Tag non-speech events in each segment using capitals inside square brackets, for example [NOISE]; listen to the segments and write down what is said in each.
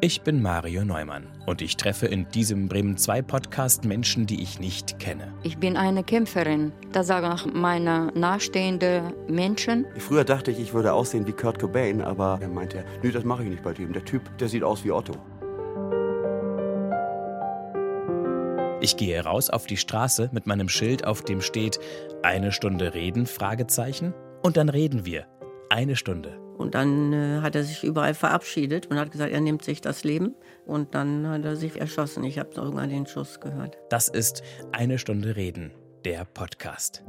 Ich bin Mario Neumann und ich treffe in diesem Bremen 2 Podcast Menschen, die ich nicht kenne. Ich bin eine Kämpferin. Das sagen auch meine nahestehenden Menschen. Früher dachte ich, ich würde aussehen wie Kurt Cobain, aber er meinte, nö, das mache ich nicht bei dem. Der Typ, der sieht aus wie Otto. Ich gehe raus auf die Straße mit meinem Schild, auf dem steht eine Stunde reden, Fragezeichen. Und dann reden wir. Eine Stunde. Und dann äh, hat er sich überall verabschiedet und hat gesagt, er nimmt sich das Leben. Und dann hat er sich erschossen. Ich habe irgendwann den Schuss gehört. Das ist Eine Stunde Reden, der Podcast.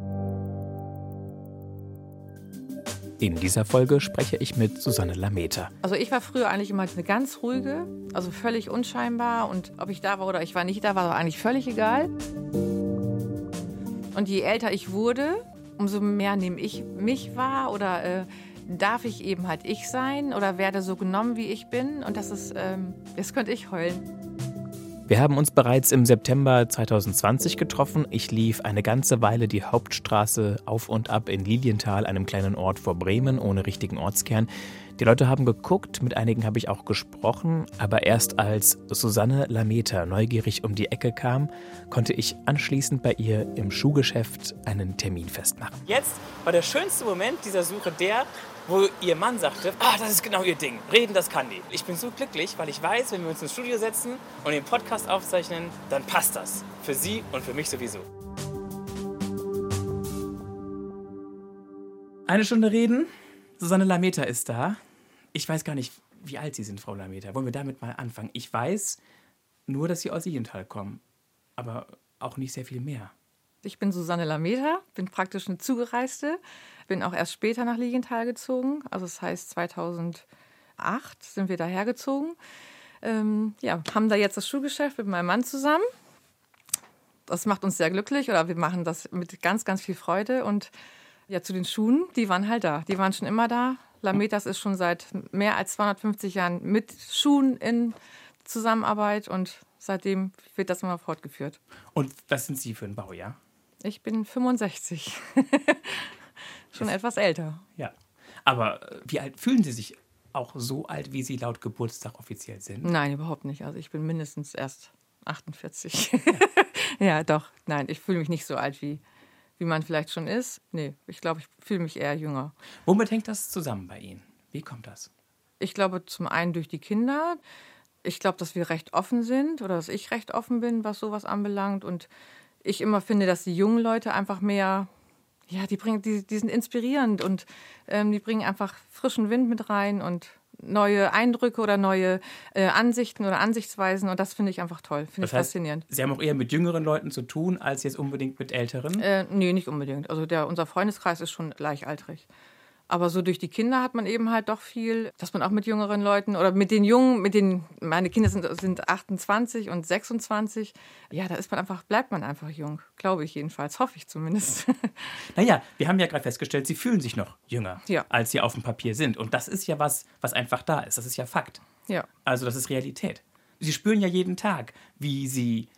In dieser Folge spreche ich mit Susanne Lameter. Also ich war früher eigentlich immer eine ganz ruhige, also völlig unscheinbar und ob ich da war oder ich war nicht da, war eigentlich völlig egal. Und je älter ich wurde, umso mehr nehme ich mich wahr oder äh, darf ich eben halt ich sein oder werde so genommen, wie ich bin. Und das ist, ähm, das könnte ich heulen. Wir haben uns bereits im September 2020 getroffen. Ich lief eine ganze Weile die Hauptstraße auf und ab in Lilienthal, einem kleinen Ort vor Bremen, ohne richtigen Ortskern. Die Leute haben geguckt, mit einigen habe ich auch gesprochen, aber erst als Susanne Lameter neugierig um die Ecke kam, konnte ich anschließend bei ihr im Schuhgeschäft einen Termin festmachen. Jetzt war der schönste Moment dieser Suche der, wo ihr Mann sagte, ah, das ist genau ihr Ding, reden, das kann die. Ich bin so glücklich, weil ich weiß, wenn wir uns ins Studio setzen und den Podcast aufzeichnen, dann passt das. Für sie und für mich sowieso. Eine Stunde reden. Susanne Lameter ist da. Ich weiß gar nicht, wie alt Sie sind, Frau Lameter. Wollen wir damit mal anfangen? Ich weiß nur, dass Sie aus Siegenthal kommen, aber auch nicht sehr viel mehr. Ich bin Susanne Lameter, bin praktisch eine Zugereiste, bin auch erst später nach Liegenthal gezogen. Also das heißt 2008 sind wir daher gezogen. Ähm, ja, haben da jetzt das Schuhgeschäft mit meinem Mann zusammen. Das macht uns sehr glücklich oder wir machen das mit ganz, ganz viel Freude. Und ja, zu den Schuhen, die waren halt da. Die waren schon immer da. Lametas ist schon seit mehr als 250 Jahren mit Schuhen in Zusammenarbeit und seitdem wird das immer fortgeführt. Und was sind Sie für ein Baujahr? Ich bin 65. [LAUGHS] Schon das, etwas älter. Ja. Aber äh, wie alt fühlen Sie sich auch so alt, wie Sie laut Geburtstag offiziell sind? Nein, überhaupt nicht. Also ich bin mindestens erst 48. Ja, [LAUGHS] ja doch. Nein, ich fühle mich nicht so alt, wie, wie man vielleicht schon ist. Nee, ich glaube, ich fühle mich eher jünger. Womit hängt das zusammen bei Ihnen? Wie kommt das? Ich glaube, zum einen durch die Kinder. Ich glaube, dass wir recht offen sind oder dass ich recht offen bin, was sowas anbelangt. Und ich immer finde, dass die jungen Leute einfach mehr, ja, die bringen, die, die sind inspirierend und ähm, die bringen einfach frischen Wind mit rein und neue Eindrücke oder neue äh, Ansichten oder Ansichtsweisen und das finde ich einfach toll, finde ich heißt, faszinierend. Sie haben auch eher mit jüngeren Leuten zu tun, als jetzt unbedingt mit älteren? Äh, nee, nicht unbedingt. Also der, unser Freundeskreis ist schon gleichaltrig. Aber so durch die Kinder hat man eben halt doch viel, dass man auch mit jüngeren Leuten oder mit den Jungen, mit den, meine Kinder sind, sind 28 und 26, ja, da ist man einfach, bleibt man einfach jung. Glaube ich jedenfalls, hoffe ich zumindest. [LAUGHS] Naja, wir haben ja gerade festgestellt, sie fühlen sich noch jünger, ja. als sie auf dem Papier sind. Und das ist ja was, was einfach da ist. Das ist ja Fakt. Ja. Also das ist Realität. Sie spüren ja jeden Tag, wie sie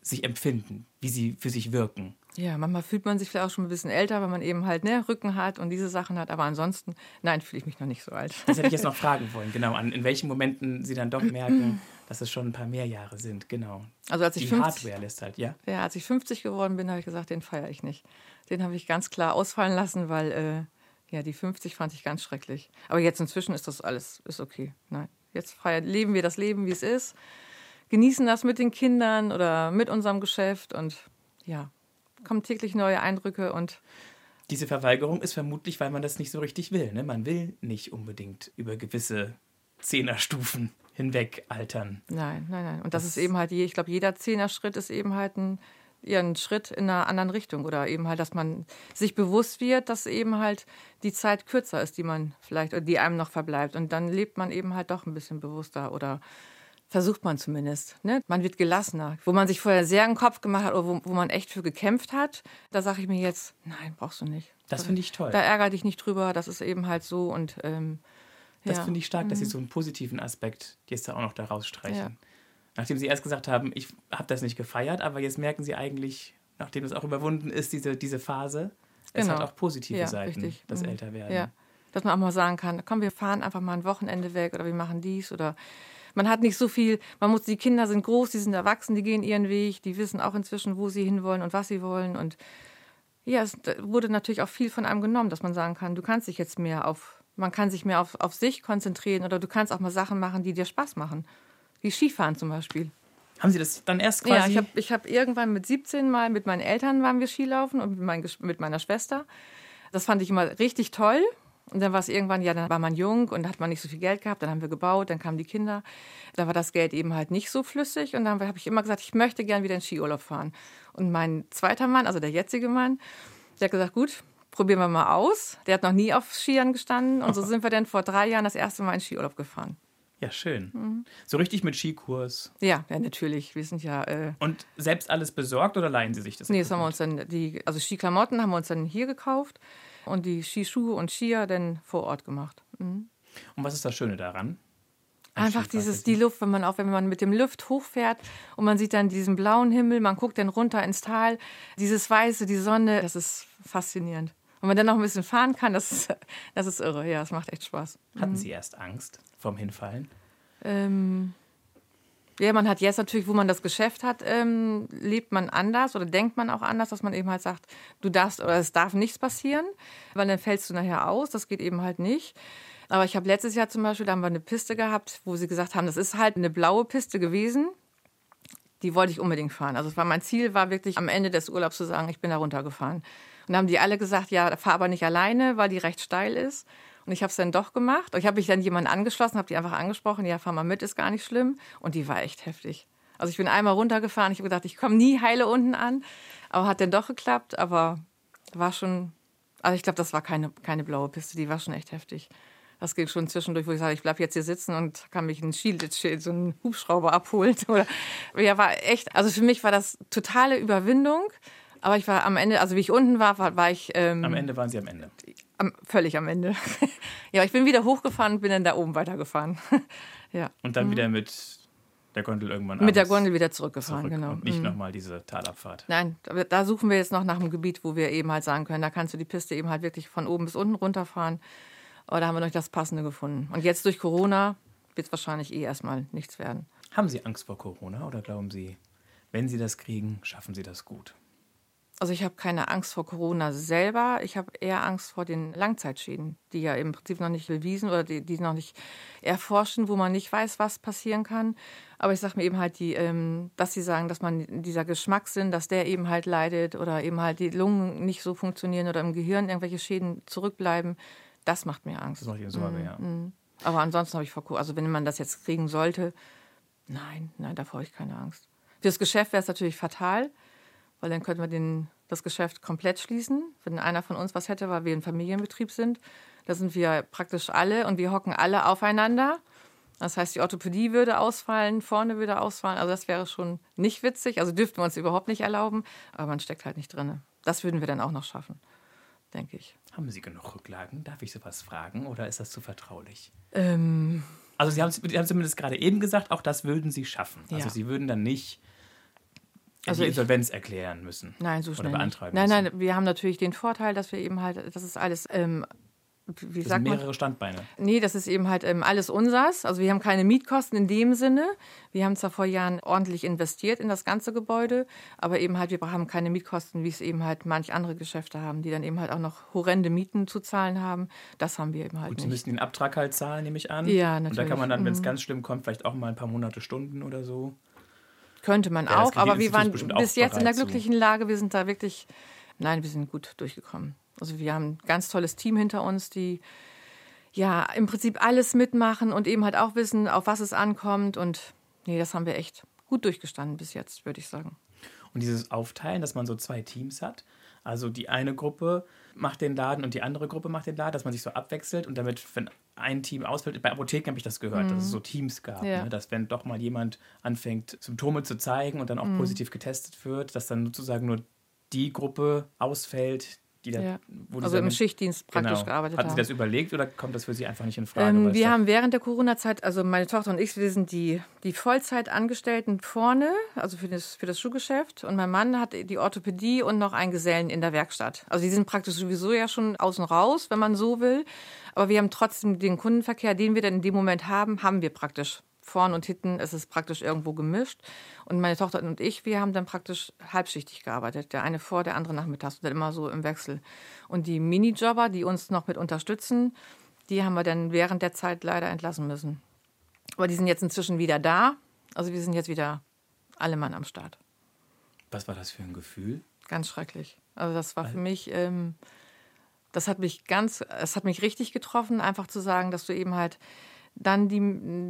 sich empfinden, wie sie für sich wirken. Ja, manchmal fühlt man sich vielleicht auch schon ein bisschen älter, weil man eben halt ne, Rücken hat und diese Sachen hat. Aber ansonsten, nein, fühle ich mich noch nicht so alt. Das hätte ich jetzt noch [LAUGHS] fragen wollen, genau. An, in welchen Momenten Sie dann doch merken, dass es schon ein paar mehr Jahre sind, genau. Also als ich Die 50, Hardware lässt halt, ja? Ja, als ich 50 geworden bin, habe ich gesagt, den feiere ich nicht. Den habe ich ganz klar ausfallen lassen, weil äh, ja, die 50 fand ich ganz schrecklich. Aber jetzt inzwischen ist das alles ist okay. Nein, jetzt feiern, leben wir das Leben, wie es ist. Genießen das mit den Kindern oder mit unserem Geschäft und ja, kommen täglich neue Eindrücke und diese Verweigerung ist vermutlich, weil man das nicht so richtig will. Ne? Man will nicht unbedingt über gewisse Zehnerstufen hinweg altern. Nein, nein, nein. Und das, das ist eben halt, ich glaube, jeder Zehnerschritt ist eben halt ein, ja, ein Schritt in einer anderen Richtung. Oder eben halt, dass man sich bewusst wird, dass eben halt die Zeit kürzer ist, die man vielleicht, oder die einem noch verbleibt. Und dann lebt man eben halt doch ein bisschen bewusster oder Versucht man zumindest. Ne? Man wird gelassener. Wo man sich vorher sehr einen Kopf gemacht hat oder wo, wo man echt für gekämpft hat, da sage ich mir jetzt, nein, brauchst du nicht. Das finde ich toll. Da ärgere dich nicht drüber, das ist eben halt so. Und, ähm, das ja. finde ich stark, dass Sie mhm. so einen positiven Aspekt jetzt da auch noch da rausstreichen. Ja. Nachdem Sie erst gesagt haben, ich habe das nicht gefeiert, aber jetzt merken Sie eigentlich, nachdem es auch überwunden ist, diese, diese Phase, es genau. hat auch positive ja, Seiten, richtig. das mhm. Älterwerden. Ja. Dass man auch mal sagen kann, komm, wir fahren einfach mal ein Wochenende weg oder wir machen dies oder man hat nicht so viel, man muss, die Kinder sind groß, die sind erwachsen, die gehen ihren Weg, die wissen auch inzwischen, wo sie hinwollen und was sie wollen. Und ja, es wurde natürlich auch viel von einem genommen, dass man sagen kann, du kannst dich jetzt mehr auf, man kann sich mehr auf, auf sich konzentrieren oder du kannst auch mal Sachen machen, die dir Spaß machen. Wie Skifahren zum Beispiel. Haben Sie das dann erst quasi? Ja, ich habe ich hab irgendwann mit 17 mal mit meinen Eltern waren wir Skilaufen und mit, mein, mit meiner Schwester. Das fand ich immer richtig toll. Und dann war es irgendwann, ja, dann war man jung und hat man nicht so viel Geld gehabt. Dann haben wir gebaut, dann kamen die Kinder. Da war das Geld eben halt nicht so flüssig. Und dann habe ich immer gesagt, ich möchte gern wieder in Skiurlaub fahren. Und mein zweiter Mann, also der jetzige Mann, der hat gesagt, gut, probieren wir mal aus. Der hat noch nie auf Skiern gestanden. Und so [LAUGHS] sind wir dann vor drei Jahren das erste Mal in Skiurlaub gefahren. Ja, schön. Mhm. So richtig mit Skikurs. Ja, ja, natürlich. Wir sind ja. Äh und selbst alles besorgt oder leihen Sie sich das? Nee, das haben wir uns dann, die, also Skiklamotten haben wir uns dann hier gekauft und die Skischuhe und Skier dann vor Ort gemacht. Mhm. Und was ist das Schöne daran? Einfach dieses, die Luft, wenn man auch, wenn man mit dem Lift hochfährt und man sieht dann diesen blauen Himmel, man guckt dann runter ins Tal, dieses Weiße, die Sonne, das ist faszinierend. Und man dann noch ein bisschen fahren kann, das ist, das ist irre. Ja, es macht echt Spaß. Hatten mhm. Sie erst Angst vorm Hinfallen? Ähm, ja, man hat jetzt natürlich, wo man das Geschäft hat, ähm, lebt man anders oder denkt man auch anders, dass man eben halt sagt, du darfst oder es darf nichts passieren, weil dann fällst du nachher aus. Das geht eben halt nicht. Aber ich habe letztes Jahr zum Beispiel, da haben wir eine Piste gehabt, wo sie gesagt haben, das ist halt eine blaue Piste gewesen. Die wollte ich unbedingt fahren. Also war mein Ziel, war wirklich am Ende des Urlaubs zu sagen, ich bin da runtergefahren. Und dann haben die alle gesagt, ja, fahr aber nicht alleine, weil die recht steil ist. Und ich habe es dann doch gemacht. Ich habe mich dann jemanden angeschlossen, habe die einfach angesprochen, ja, fahr mal mit, ist gar nicht schlimm. Und die war echt heftig. Also ich bin einmal runtergefahren, ich habe gedacht, ich komme nie heile unten an. Aber hat dann doch geklappt, aber war schon, also ich glaube, das war keine, keine blaue Piste, die war schon echt heftig. Das ging schon zwischendurch, wo ich sage, ich bleibe jetzt hier sitzen und kann mich ein Skilitschild, so einen Hubschrauber abholen. [LAUGHS] Oder, ja, war echt, also für mich war das totale Überwindung. Aber ich war am Ende, also wie ich unten war, war, war ich. Ähm, am Ende waren Sie am Ende. Am, völlig am Ende. [LAUGHS] ja, ich bin wieder hochgefahren und bin dann da oben weitergefahren. [LAUGHS] ja. Und dann mhm. wieder mit der Gondel irgendwann Mit der Gondel wieder zurückgefahren, zurück genau. Und nicht mhm. nochmal diese Talabfahrt. Nein, da suchen wir jetzt noch nach einem Gebiet, wo wir eben halt sagen können, da kannst du die Piste eben halt wirklich von oben bis unten runterfahren. Aber da haben wir noch nicht das Passende gefunden. Und jetzt durch Corona wird es wahrscheinlich eh erstmal nichts werden. Haben Sie Angst vor Corona oder glauben Sie, wenn Sie das kriegen, schaffen Sie das gut? Also ich habe keine Angst vor Corona selber. Ich habe eher Angst vor den Langzeitschäden, die ja im Prinzip noch nicht bewiesen oder die, die noch nicht erforschen, wo man nicht weiß, was passieren kann. Aber ich sage mir eben halt, die, ähm, dass sie sagen, dass man dieser Geschmackssinn, dass der eben halt leidet oder eben halt die Lungen nicht so funktionieren oder im Gehirn irgendwelche Schäden zurückbleiben, das macht mir Angst. Das macht Ihnen Sorge, mm, ja. Mm. Aber ansonsten habe ich vor Corona, also wenn man das jetzt kriegen sollte, nein, nein, davor habe ich keine Angst. Für das Geschäft wäre es natürlich fatal weil dann könnten wir den, das Geschäft komplett schließen. Wenn einer von uns was hätte, weil wir ein Familienbetrieb sind, da sind wir praktisch alle und wir hocken alle aufeinander. Das heißt, die Orthopädie würde ausfallen, vorne würde ausfallen. Also das wäre schon nicht witzig. Also dürften wir uns überhaupt nicht erlauben. Aber man steckt halt nicht drin. Das würden wir dann auch noch schaffen, denke ich. Haben Sie genug Rücklagen? Darf ich sowas fragen oder ist das zu vertraulich? Ähm, also Sie haben, Sie haben zumindest gerade eben gesagt, auch das würden Sie schaffen. Also ja. Sie würden dann nicht also die Insolvenz ich, erklären müssen. Nein, so schnell. Oder beantragen Nein, müssen. nein, wir haben natürlich den Vorteil, dass wir eben halt, das ist alles, ähm, wie das sagt sind mehrere man? Standbeine. Nee, das ist eben halt ähm, alles unsers. Also wir haben keine Mietkosten in dem Sinne. Wir haben zwar vor Jahren ordentlich investiert in das ganze Gebäude, aber eben halt, wir haben keine Mietkosten, wie es eben halt manch andere Geschäfte haben, die dann eben halt auch noch horrende Mieten zu zahlen haben. Das haben wir eben halt Gut, nicht. Sie müssen den Abtrag halt zahlen, nehme ich an. Ja, natürlich. Und da kann man dann, wenn es mhm. ganz schlimm kommt, vielleicht auch mal ein paar Monate Stunden oder so. Könnte man ja, auch, aber wir waren bis jetzt in der glücklichen. Lage. Wir sind da wirklich, nein, wir sind gut durchgekommen. Also wir haben ein ganz tolles Team hinter uns, die ja im Prinzip alles mitmachen und eben halt auch wissen, auf was es ankommt. Und nee, das haben wir echt gut durchgestanden bis jetzt, würde ich sagen. Und dieses Aufteilen, dass man so zwei Teams hat, also die eine Gruppe macht den Laden und die andere Gruppe macht den Laden, dass man sich so abwechselt und damit, wenn ein Team ausfällt, bei Apotheken habe ich das gehört, mhm. dass es so Teams gab, ja. ne? dass wenn doch mal jemand anfängt, Symptome zu zeigen und dann auch mhm. positiv getestet wird, dass dann sozusagen nur die Gruppe ausfällt, die da, ja. also im Schichtdienst praktisch genau. gearbeitet haben. Hatten Sie das überlegt oder kommt das für Sie einfach nicht in Frage? Ähm, wir haben während der Corona-Zeit, also meine Tochter und ich, wir sind die, die Vollzeitangestellten vorne, also für das, für das Schuhgeschäft. Und mein Mann hat die Orthopädie und noch einen Gesellen in der Werkstatt. Also die sind praktisch sowieso ja schon außen raus, wenn man so will. Aber wir haben trotzdem den Kundenverkehr, den wir dann in dem Moment haben, haben wir praktisch vorn und hinten ist es praktisch irgendwo gemischt. Und meine Tochter und ich, wir haben dann praktisch halbschichtig gearbeitet. Der eine vor, der andere nachmittags und dann immer so im Wechsel. Und die Minijobber, die uns noch mit unterstützen, die haben wir dann während der Zeit leider entlassen müssen. Aber die sind jetzt inzwischen wieder da. Also wir sind jetzt wieder alle Mann am Start. Was war das für ein Gefühl? Ganz schrecklich. Also das war für mich, ähm, das hat mich ganz, es hat mich richtig getroffen, einfach zu sagen, dass du eben halt dann die,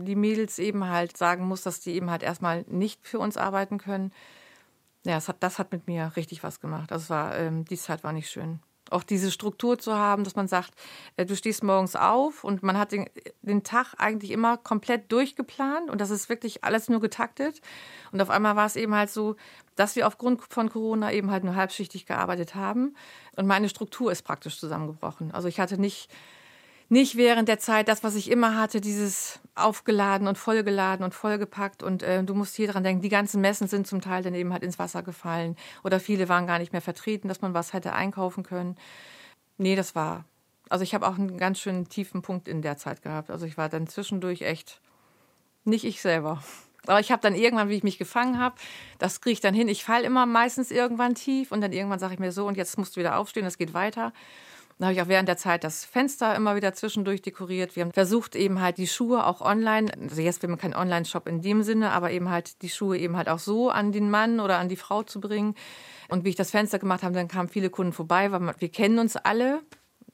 die Mädels eben halt sagen musst, dass die eben halt erstmal nicht für uns arbeiten können. Ja, das hat, das hat mit mir richtig was gemacht. Also war, ähm, die Zeit war nicht schön auch diese Struktur zu haben, dass man sagt, äh, du stehst morgens auf und man hat den, den Tag eigentlich immer komplett durchgeplant und das ist wirklich alles nur getaktet. Und auf einmal war es eben halt so, dass wir aufgrund von Corona eben halt nur halbschichtig gearbeitet haben und meine Struktur ist praktisch zusammengebrochen. Also ich hatte nicht nicht während der Zeit das, was ich immer hatte, dieses aufgeladen und vollgeladen und vollgepackt. Und äh, du musst hier dran denken, die ganzen Messen sind zum Teil dann eben halt ins Wasser gefallen. Oder viele waren gar nicht mehr vertreten, dass man was hätte einkaufen können. Nee, das war. Also ich habe auch einen ganz schönen tiefen Punkt in der Zeit gehabt. Also ich war dann zwischendurch echt nicht ich selber. Aber ich habe dann irgendwann, wie ich mich gefangen habe, das kriege ich dann hin. Ich falle immer meistens irgendwann tief und dann irgendwann sage ich mir so, und jetzt musst du wieder aufstehen, es geht weiter. Dann habe ich auch während der Zeit das Fenster immer wieder zwischendurch dekoriert. Wir haben versucht, eben halt die Schuhe auch online, also jetzt will man keinen Online-Shop in dem Sinne, aber eben halt die Schuhe eben halt auch so an den Mann oder an die Frau zu bringen. Und wie ich das Fenster gemacht habe, dann kamen viele Kunden vorbei, weil wir kennen uns alle.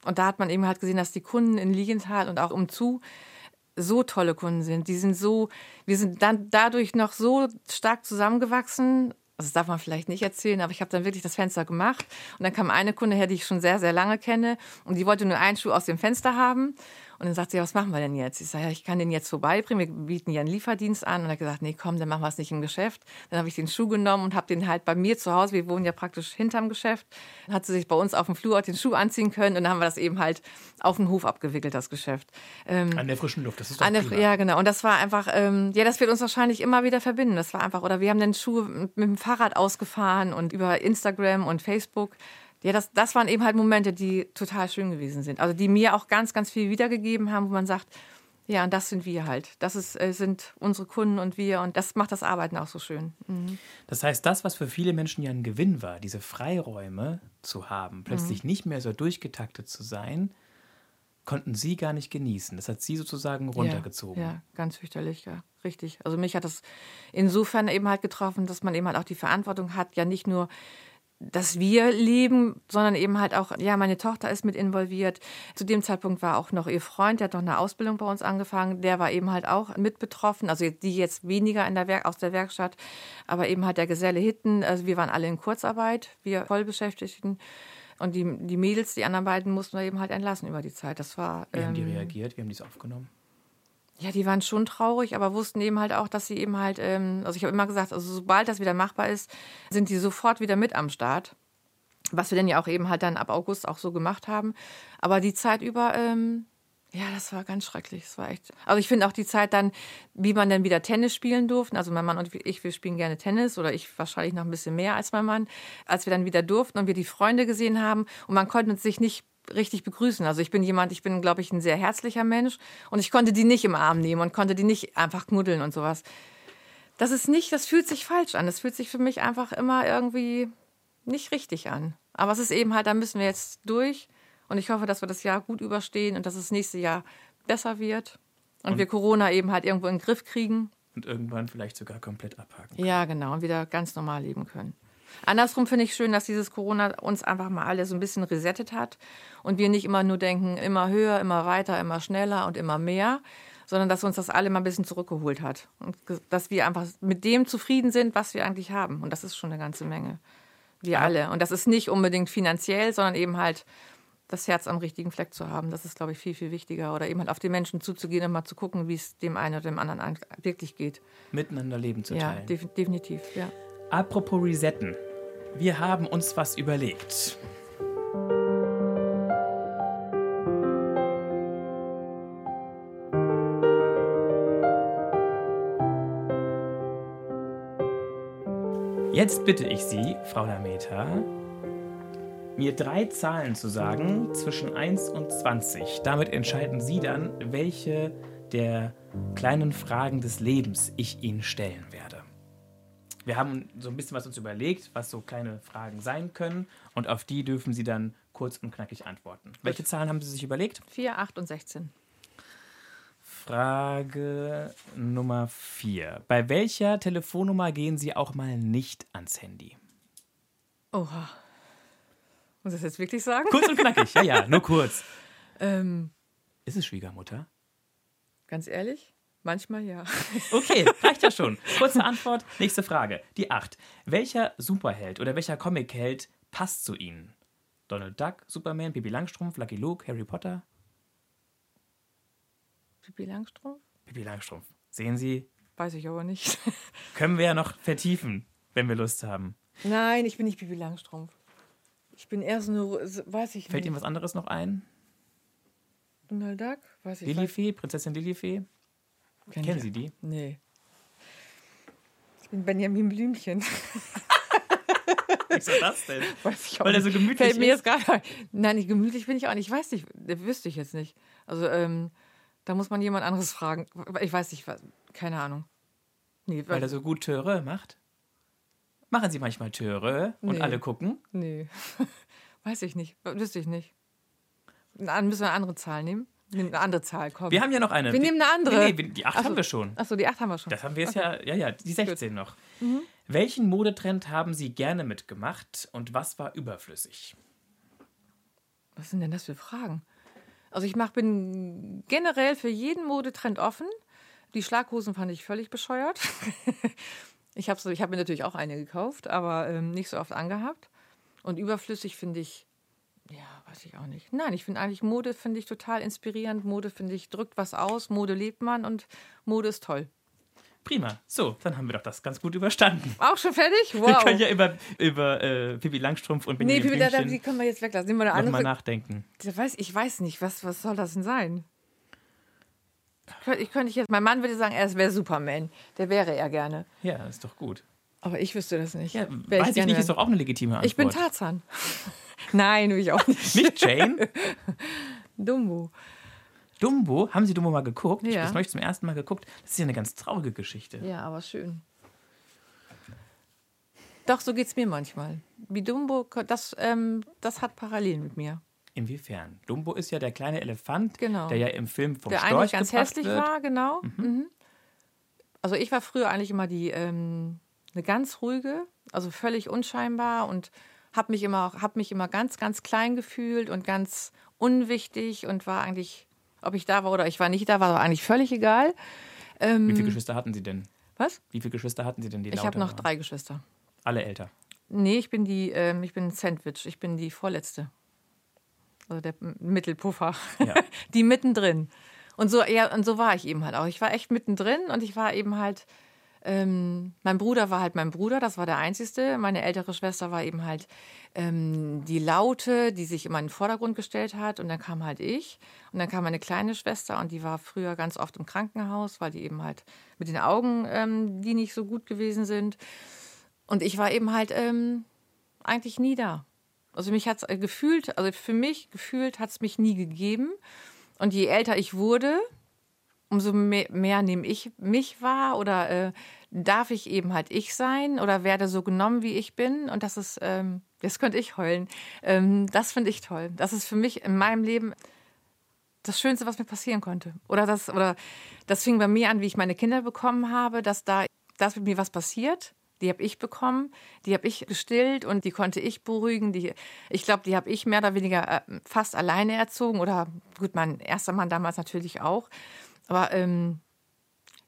Und da hat man eben halt gesehen, dass die Kunden in Liegenthal und auch umzu so tolle Kunden sind. Die sind so, wir sind dann dadurch noch so stark zusammengewachsen also das darf man vielleicht nicht erzählen, aber ich habe dann wirklich das Fenster gemacht. Und dann kam eine Kunde her, die ich schon sehr, sehr lange kenne. Und die wollte nur einen Schuh aus dem Fenster haben und dann sagt sie, was machen wir denn jetzt? Ich sage, ja, ich kann den jetzt vorbeibringen. Wir bieten ja einen Lieferdienst an. Und er hat gesagt, nee, komm, dann machen wir es nicht im Geschäft. Dann habe ich den Schuh genommen und habe den halt bei mir zu Hause. Wir wohnen ja praktisch hinterm Geschäft. Dann hat sie sich bei uns auf dem Flur den Schuh anziehen können. Und dann haben wir das eben halt auf den Hof abgewickelt, das Geschäft. Ähm, an der frischen Luft, das ist doch der, Ja, genau. Und das war einfach, ähm, ja, das wird uns wahrscheinlich immer wieder verbinden. Das war einfach, oder wir haben den Schuh mit dem Fahrrad ausgefahren und über Instagram und Facebook ja, das, das waren eben halt Momente, die total schön gewesen sind. Also die mir auch ganz, ganz viel wiedergegeben haben, wo man sagt, ja, und das sind wir halt. Das ist, äh, sind unsere Kunden und wir. Und das macht das Arbeiten auch so schön. Mhm. Das heißt, das, was für viele Menschen ja ein Gewinn war, diese Freiräume zu haben, plötzlich mhm. nicht mehr so durchgetaktet zu sein, konnten sie gar nicht genießen. Das hat sie sozusagen runtergezogen. Ja, ja, ganz fürchterlich, ja, richtig. Also mich hat das insofern eben halt getroffen, dass man eben halt auch die Verantwortung hat, ja nicht nur dass wir leben, sondern eben halt auch, ja, meine Tochter ist mit involviert. Zu dem Zeitpunkt war auch noch ihr Freund, der hat noch eine Ausbildung bei uns angefangen, der war eben halt auch mit betroffen, also die jetzt weniger in der Werk aus der Werkstatt, aber eben halt der Geselle Hitten, also wir waren alle in Kurzarbeit, wir Vollbeschäftigten. Und die, die Mädels, die anderen beiden, mussten wir eben halt entlassen über die Zeit. Das war. Wie ähm, haben die ähm, reagiert? Wie haben die es aufgenommen? Ja, die waren schon traurig, aber wussten eben halt auch, dass sie eben halt, ähm, also ich habe immer gesagt, also sobald das wieder machbar ist, sind die sofort wieder mit am Start. Was wir dann ja auch eben halt dann ab August auch so gemacht haben. Aber die Zeit über, ähm, ja, das war ganz schrecklich. Das war echt. Also ich finde auch die Zeit dann, wie man dann wieder Tennis spielen durften. Also mein Mann und ich, wir spielen gerne Tennis oder ich wahrscheinlich noch ein bisschen mehr als mein Mann. Als wir dann wieder durften und wir die Freunde gesehen haben und man konnte sich nicht richtig begrüßen. Also ich bin jemand, ich bin, glaube ich, ein sehr herzlicher Mensch und ich konnte die nicht im Arm nehmen und konnte die nicht einfach knuddeln und sowas. Das ist nicht, das fühlt sich falsch an. Das fühlt sich für mich einfach immer irgendwie nicht richtig an. Aber es ist eben halt, da müssen wir jetzt durch und ich hoffe, dass wir das Jahr gut überstehen und dass es nächste Jahr besser wird und, und wir Corona eben halt irgendwo in den Griff kriegen. Und irgendwann vielleicht sogar komplett abhaken. Können. Ja, genau, und wieder ganz normal leben können. Andersrum finde ich schön, dass dieses Corona uns einfach mal alle so ein bisschen resettet hat und wir nicht immer nur denken, immer höher, immer weiter, immer schneller und immer mehr, sondern dass uns das alle mal ein bisschen zurückgeholt hat und dass wir einfach mit dem zufrieden sind, was wir eigentlich haben. Und das ist schon eine ganze Menge. Wir alle. Und das ist nicht unbedingt finanziell, sondern eben halt das Herz am richtigen Fleck zu haben. Das ist, glaube ich, viel, viel wichtiger. Oder eben halt auf die Menschen zuzugehen und mal zu gucken, wie es dem einen oder dem anderen wirklich geht. Miteinander leben zu teilen. Ja, definitiv, ja. Apropos Resetten. Wir haben uns was überlegt. Jetzt bitte ich Sie, Frau Lameta, mir drei Zahlen zu sagen zwischen 1 und 20. Damit entscheiden Sie dann, welche der kleinen Fragen des Lebens ich Ihnen stellen werde. Wir haben so ein bisschen was uns überlegt, was so kleine Fragen sein können und auf die dürfen Sie dann kurz und knackig antworten. Welche Zahlen haben Sie sich überlegt? 4, 8 und 16. Frage Nummer 4. Bei welcher Telefonnummer gehen Sie auch mal nicht ans Handy? Oha. Muss ich das jetzt wirklich sagen? Kurz und knackig, ja, ja, nur kurz. [LAUGHS] Ähm, Ist es Schwiegermutter? ganz ehrlich, manchmal ja. [LAUGHS] Okay, reicht ja schon. Kurze Antwort, nächste Frage. Die 8. Welcher Superheld oder welcher Comicheld passt zu Ihnen? Donald Duck, Superman, Pippi Langstrumpf, Lucky Luke, Harry Potter? Pippi Langstrumpf? Pippi Langstrumpf. Sehen Sie, Weiß ich aber nicht. [LAUGHS] können wir ja noch vertiefen, wenn wir Lust haben. Nein, ich bin nicht Pippi Langstrumpf. Ich bin eher so eine, weiß ich Fällt nicht. Ihnen was anderes noch ein? Donald Duck? Weiß ich Lilifee, Prinzessin Lilifee? kenn Kennen ich- Sie die? Nee. Ich bin Benjamin Blümchen. [LAUGHS] Wieso das denn? [LAUGHS] Weiß ich auch Weil er so gemütlich Fällt mir ist? jetzt gerade ein. Nein, nicht gemütlich bin ich auch nicht. Ich weiß nicht, wüsste ich jetzt nicht. Also, ähm, da muss man jemand anderes fragen. Ich weiß nicht, was, keine Ahnung. Nee, Weil er so gut Töre macht? Machen Sie manchmal Töre und Nee. alle gucken? nee. [LAUGHS] weiß ich nicht. Wüsste ich nicht. Dann müssen wir eine andere Zahl nehmen. Eine andere Zahl, komm. Wir haben ja noch eine. Wir nehmen eine andere. Nee, nee, die 8 Ach so. haben wir schon. Achso, die 8 haben wir schon. Das haben wir jetzt ja, ja, ja, die 16 noch. Mhm. Welchen Modetrend haben Sie gerne mitgemacht und was war überflüssig? Was sind denn das für Fragen? Also ich mach, bin generell für jeden Modetrend offen. Die Schlaghosen fand ich völlig bescheuert. [LAUGHS] ich habe so, ich hab mir natürlich auch eine gekauft, aber ähm, nicht so oft angehabt. Und überflüssig finde ich, ja, weiß ich auch nicht. Nein, ich finde eigentlich Mode finde ich total inspirierend. Mode finde ich drückt was aus. Mode lebt man und Mode ist toll. Prima. So, dann haben wir doch das ganz gut überstanden. Auch schon fertig? [LAUGHS] Wir Wow. können ja über, über äh, Pippi Langstrumpf und nee, Benjamin Pipi, da, da, die können wir jetzt weglassen. Nehmen wir eine noch mal andere. nachdenken. Ich weiß, ich weiß nicht, was, was soll das denn sein? Ich könnte, ich jetzt, mein Mann würde sagen, er wäre Superman. Der wäre er gerne. Ja, das ist doch gut. Aber ich wüsste das nicht. Ja, weiß ich gerne. nicht, ist doch auch eine legitime Antwort. Ich bin Tarzan. [LAUGHS] Nein, will ich auch nicht. Nicht Jane? [LAUGHS] Dumbo. Dumbo, haben Sie Dumbo mal geguckt? Ich Ja. habe das neulich zum ersten Mal geguckt. Das ist ja eine ganz traurige Geschichte. Ja, aber schön. Doch, so geht es mir manchmal. Wie Dumbo, das, ähm, das hat Parallelen mit mir. Inwiefern? Dumbo ist ja der kleine Elefant, Genau. der ja im Film vom der Storch eigentlich ganz hässlich wird. war, genau. Mhm. Also ich war früher eigentlich immer die ähm, eine ganz ruhige, also völlig unscheinbar und habe mich immer habe mich immer ganz ganz klein gefühlt und ganz unwichtig und war eigentlich, ob ich da war oder ich war nicht da, war eigentlich völlig egal. Ähm, Wie viele Geschwister hatten Sie denn? Was? Wie viele Geschwister hatten Sie denn, die Ich habe noch waren? drei Geschwister. Alle älter. Nee, ich bin die, ähm, ich bin ein Sandwich. Ich bin die vorletzte. Also der Mittelpuffer. Ja. [LAUGHS] die mittendrin. Und so, ja, und so war ich eben halt auch. Ich war echt mittendrin und ich war eben halt, ähm, mein Bruder war halt mein Bruder, das war der Einzige. Meine ältere Schwester war eben halt ähm, die Laute, die sich immer in den Vordergrund gestellt hat. Und dann kam halt ich. Und dann kam meine kleine Schwester und die war früher ganz oft im Krankenhaus, weil die eben halt mit den Augen, ähm, die nicht so gut gewesen sind. Und ich war eben halt ähm, eigentlich nie da. Also mich hat es gefühlt, also für mich gefühlt hat es mich nie gegeben. Und je älter ich wurde, umso mehr, mehr nehme ich mich wahr oder äh, darf ich eben halt ich sein oder werde so genommen, wie ich bin. Und das ist, ähm, jetzt könnte ich heulen. Ähm, das finde ich toll. Das ist für mich in meinem Leben das Schönste, was mir passieren konnte. Oder das, oder das fing bei mir an, wie ich meine Kinder bekommen habe, dass da, dass mit mir was passiert. Die habe ich bekommen, die habe ich gestillt und die konnte ich beruhigen. Die, ich glaube, die habe ich mehr oder weniger äh, fast alleine erzogen. Oder gut, mein erster Mann damals natürlich auch. Aber ähm,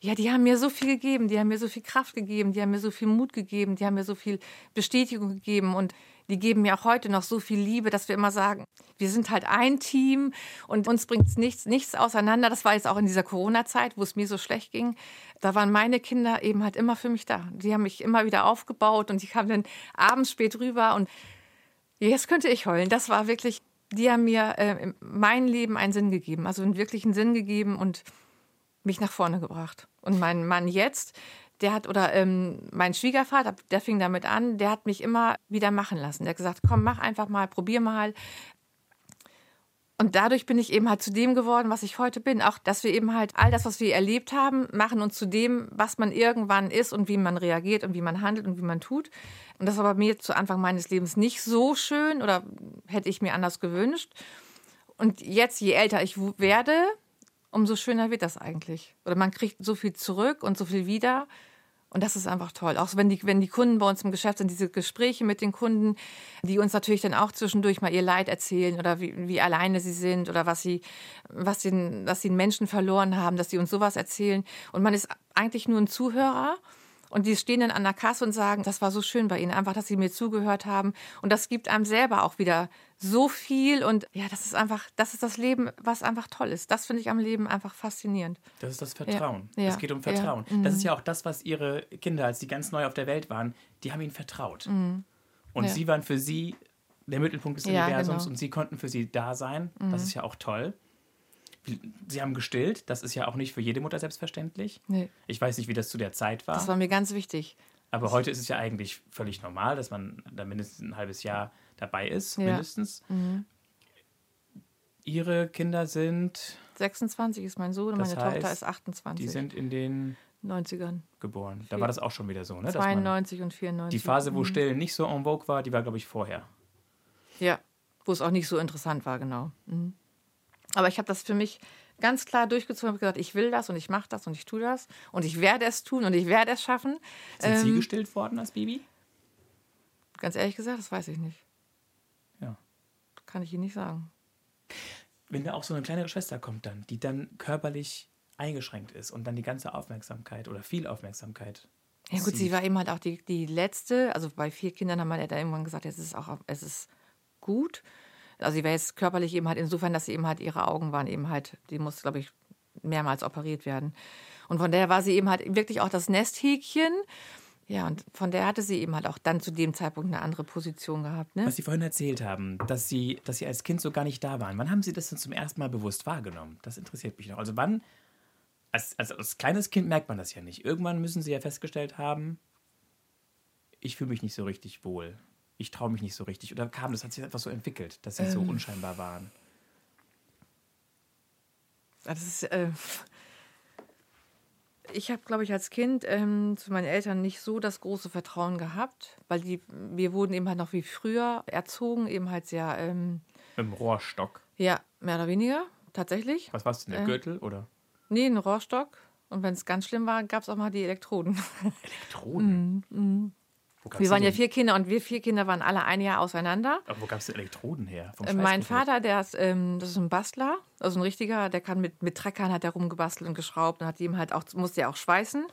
ja, die haben mir so viel gegeben, die haben mir so viel Kraft gegeben, die haben mir so viel Mut gegeben, die haben mir so viel Bestätigung gegeben und die geben mir auch heute noch so viel Liebe, dass wir immer sagen, wir sind halt ein Team und uns bringt nichts, nichts auseinander. Das war jetzt auch in dieser Corona-Zeit, wo es mir so schlecht ging. Da waren meine Kinder eben halt immer für mich da. Die haben mich immer wieder aufgebaut und die kamen dann abends spät rüber und jetzt könnte ich heulen. Das war wirklich, die haben mir äh, in mein Leben einen Sinn gegeben, also einen wirklichen Sinn gegeben und mich nach vorne gebracht. Und mein Mann jetzt, der hat, oder ähm, mein Schwiegervater, der fing damit an, der hat mich immer wieder machen lassen. Der hat gesagt, komm, mach einfach mal, probier mal. Und dadurch bin ich eben halt zu dem geworden, was ich heute bin. Auch, dass wir eben halt all das, was wir erlebt haben, machen uns zu dem, was man irgendwann ist und wie man reagiert und wie man handelt und wie man tut. Und das war bei mir zu Anfang meines Lebens nicht so schön oder hätte ich mir anders gewünscht. Und jetzt, je älter ich werde, umso schöner wird das eigentlich. Oder man kriegt so viel zurück und so viel wieder. Und das ist einfach toll. Auch wenn die, wenn die Kunden bei uns im Geschäft sind, diese Gespräche mit den Kunden, die uns natürlich dann auch zwischendurch mal ihr Leid erzählen oder wie, wie alleine sie sind oder was sie, was sie, was sie einen Menschen verloren haben, dass sie uns sowas erzählen. Und man ist eigentlich nur ein Zuhörer. Und die stehen dann an der Kasse und sagen, das war so schön bei Ihnen, einfach, dass Sie mir zugehört haben. Und das gibt einem selber auch wieder so viel. Und ja, das ist einfach, das ist das Leben, was einfach toll ist. Das finde ich am Leben einfach faszinierend. Das ist das Vertrauen. Ja. Es geht um Vertrauen. Ja. Das ist mhm. ja auch das, was Ihre Kinder, als sie ganz neu auf der Welt waren, die haben Ihnen vertraut. Mhm. Und Sie waren für Sie der Mittelpunkt des Universums genau. und Sie konnten für Sie da sein. Mhm. Das ist ja auch toll. Sie haben gestillt, das ist ja auch nicht für jede Mutter selbstverständlich. Nee. Ich weiß nicht, wie das zu der Zeit war. Das war mir ganz wichtig. Aber heute ist es ja eigentlich völlig normal, dass man da mindestens ein halbes Jahr dabei ist, ja. mindestens. Mhm. Ihre Kinder sind. 26 ist mein Sohn und meine heißt, Tochter ist 28. Die sind in den 90ern geboren. Da war das auch schon wieder so, ne? 92 und 94. Die Phase, wo mhm. Stillen nicht so en vogue war, die war, glaube ich, vorher. Ja, wo es auch nicht so interessant war, genau. Mhm. Aber ich habe das für mich ganz klar durchgezogen und gesagt, ich will das und ich mache das und ich tue das und ich werde es tun und ich werde es schaffen. Sind ähm, Sie gestillt worden als Baby? Ganz ehrlich gesagt, das weiß ich nicht. Kann ich Ihnen nicht sagen. Wenn da auch so eine kleinere Schwester kommt dann, die dann körperlich eingeschränkt ist und dann die ganze Aufmerksamkeit oder viel Aufmerksamkeit. Ja gut, sie war eben halt auch die, die letzte, also bei vier Kindern haben wir ja irgendwann gesagt, es ist auch, es ist gut. Also sie war jetzt körperlich eben halt insofern, dass sie eben halt ihre Augen waren eben halt, die muss, glaube ich, mehrmals operiert werden. Und von daher war sie eben halt wirklich auch das Nesthäkchen. Ja, und von der hatte sie eben halt auch dann zu dem Zeitpunkt eine andere Position gehabt. Ne? Was Sie vorhin erzählt haben, dass Sie, dass Sie als Kind so gar nicht da waren. Wann haben Sie das denn zum ersten Mal bewusst wahrgenommen? Das interessiert mich noch. Also wann, als, als, als kleines Kind merkt man das ja nicht. Irgendwann müssen Sie ja festgestellt haben, ich fühle mich nicht so richtig wohl ich traue mich nicht so richtig? Oder kam das, hat sich etwas so entwickelt, dass sie ähm, so unscheinbar waren? Das ist, äh, ich habe, glaube ich, als Kind ähm, zu meinen Eltern nicht so das große Vertrauen gehabt, weil die, wir wurden eben halt noch wie früher erzogen, eben halt sehr. Ähm, Im Rohrstock? Ja, mehr oder weniger, tatsächlich. Was war es denn, der äh, Gürtel oder? Nee, ein Rohrstock. Und wenn es ganz schlimm war, gab es auch mal die Elektroden. Elektroden? [LAUGHS] mm, mm. Wir waren ja vier Kinder und wir vier Kinder waren alle ein Jahr auseinander. Aber wo gab es Elektroden her? Äh, mein Vater, der ist, ähm, das ist ein Bastler, also ein richtiger, der kann mit, mit Treckern hat er rumgebastelt und geschraubt und hat ihm halt auch, musste ja auch schweißen.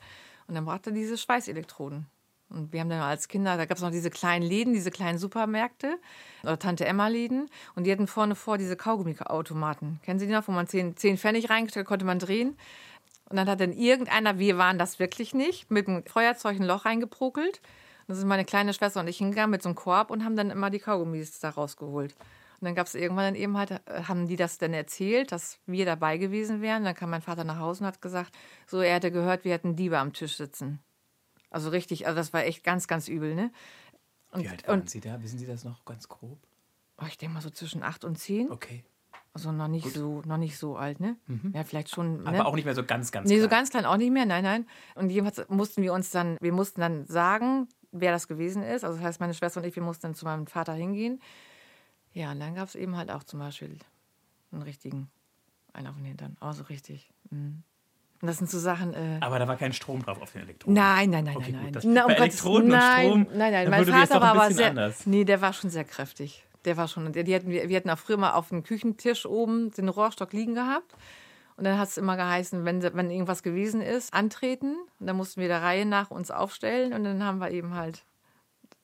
Und dann brauchte er diese Schweißelektroden. Und wir haben dann als Kinder, da gab es noch diese kleinen Läden, diese kleinen Supermärkte oder Tante Emma-Läden. Und die hatten vorne vor diese Kaugummi-Automaten. Kennen Sie die noch, wo man zehn, zehn Pfennig reingestellt konnte man drehen. Und dann hat dann irgendeiner, wir waren das wirklich nicht, mit einem Feuerzeug ein Loch reingeprokelt da sind meine kleine Schwester und ich hingegangen mit so einem Korb und haben dann immer die Kaugummis da rausgeholt. Und dann gab es irgendwann dann eben halt, äh, haben die das dann erzählt, dass wir dabei gewesen wären. Dann kam mein Vater nach Hause und hat gesagt, so, er hätte gehört, wir hätten Diebe am Tisch sitzen. Also richtig, also das war echt ganz, ganz übel, ne? Und, Wie alt waren und, Sie da? Wissen Sie das noch ganz grob? Oh, ich denke mal so zwischen acht und zehn. Okay. Also noch nicht so, noch nicht so alt, ne? Mhm. Ja, vielleicht schon. Aber ne? auch nicht mehr so ganz, ganz klein. Nee, so ganz klein auch nicht mehr, nein, nein. Und jedenfalls mussten wir uns dann, wir mussten dann sagen, wer das gewesen ist. Also das heißt, meine Schwester und ich, wir mussten dann zu meinem Vater hingehen. Ja, und dann gab es eben halt auch zum Beispiel einen richtigen, einen auf den Hintern. Auch so richtig. Mhm. Und das sind so Sachen. Äh aber da war kein Strom drauf auf den Elektroden. Nein, nein, nein, okay, nein. Gut, Na, um bei Elektroden nein, und Strom. Nein, nein, mein Vater war aber sehr. Anders. Nee, der war schon sehr kräftig. Der war schon. Die hatten, wir hatten auch früher mal auf dem Küchentisch oben den Rohrstock liegen gehabt. Und dann hat es immer geheißen, wenn, wenn irgendwas gewesen ist, antreten. Und dann mussten wir der Reihe nach uns aufstellen und dann haben wir eben halt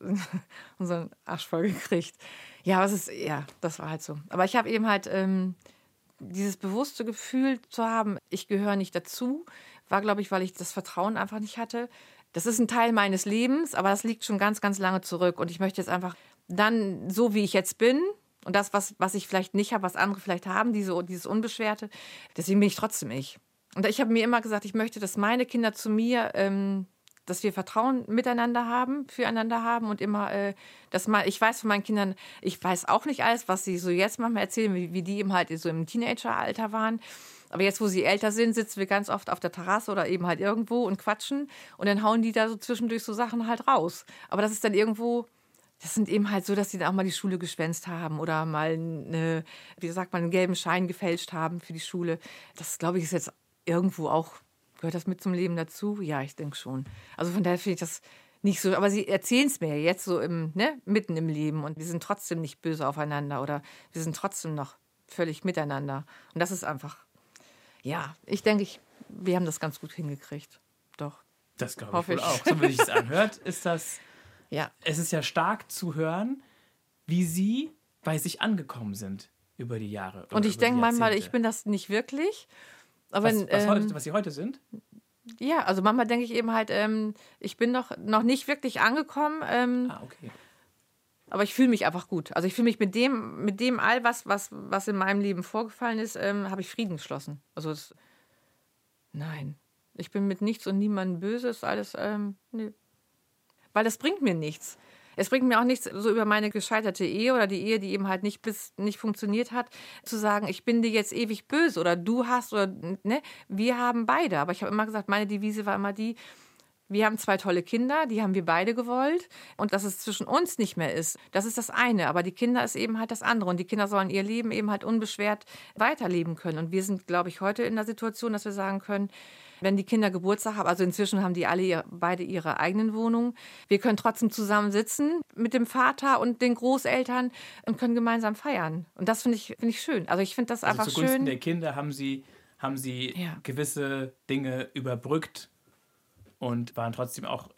[LAUGHS] unseren Arsch voll gekriegt. Ja, was ist, ja, das war halt so. Aber ich habe eben halt ähm, dieses bewusste Gefühl zu haben, ich gehöre nicht dazu, war, glaube ich, weil ich das Vertrauen einfach nicht hatte. Das ist ein Teil meines Lebens, aber das liegt schon ganz, ganz lange zurück. Und ich möchte jetzt einfach dann, so wie ich jetzt bin, und das, was, was ich vielleicht nicht habe, was andere vielleicht haben, diese, dieses Unbeschwerte, deswegen bin ich trotzdem ich. Und ich habe mir immer gesagt, ich möchte, dass meine Kinder zu mir ähm, dass wir Vertrauen miteinander haben, füreinander haben und immer, äh, dass mal, ich weiß von meinen Kindern, ich weiß auch nicht alles, was sie so jetzt manchmal erzählen, wie, wie die eben halt so im Teenageralter waren. Aber jetzt, wo sie älter sind, sitzen wir ganz oft auf der Terrasse oder eben halt irgendwo und quatschen und dann hauen die da so zwischendurch so Sachen halt raus. Aber das ist dann irgendwo, das sind eben halt so, dass sie dann auch mal die Schule geschwänzt haben oder mal, eine, wie sagt man, einen gelben Schein gefälscht haben für die Schule. Das, glaube ich, ist jetzt irgendwo auch, gehört das mit zum Leben dazu? Ja, ich denke schon. Also von daher finde ich das nicht so, aber sie erzählen es mir jetzt so im, ne, mitten im Leben und wir sind trotzdem nicht böse aufeinander oder wir sind trotzdem noch völlig miteinander. Und das ist einfach ja, ich denke, ich, wir haben das ganz gut hingekriegt. Doch. Das glaube ich, ich auch. So wie sich es anhört, [LAUGHS] ist das. Ja. Es ist ja stark zu hören, wie Sie bei sich angekommen sind über die Jahre. Und ich denke manchmal, ich bin das nicht wirklich. Aber was, was, ähm, heute, was Sie heute sind? Ja, also manchmal denke ich eben halt, ähm, ich bin noch, noch nicht wirklich angekommen. Ähm, ah, okay. Aber ich fühle mich einfach gut. Also ich fühle mich mit dem, mit dem all, was, was, was in meinem Leben vorgefallen ist, ähm, habe ich Frieden geschlossen. Also es, nein. Ich bin mit nichts und niemandem böse, ist alles, ähm, nee. Weil das bringt mir nichts. Es bringt mir auch nichts, so über meine gescheiterte Ehe oder die Ehe, die eben halt nicht bis nicht funktioniert hat, zu sagen, ich bin dir jetzt ewig böse oder du hast oder ne, wir haben beide. Aber ich habe immer gesagt, meine Devise war immer die, wir haben zwei tolle Kinder, die haben wir beide gewollt. Und dass es zwischen uns nicht mehr ist, das ist das eine. Aber die Kinder ist eben halt das andere. Und die Kinder sollen ihr Leben eben halt unbeschwert weiterleben können. Und wir sind, glaube ich, heute in der Situation, dass wir sagen können, wenn die Kinder Geburtstag haben, also inzwischen haben die alle ihr, beide ihre eigenen Wohnungen, wir können trotzdem zusammen sitzen mit dem Vater und den Großeltern und können gemeinsam feiern. Und das finde ich, find ich schön. Also ich finde das also einfach zugunsten schön. der Kinder haben sie, haben sie ja. gewisse Dinge überbrückt und waren trotzdem auch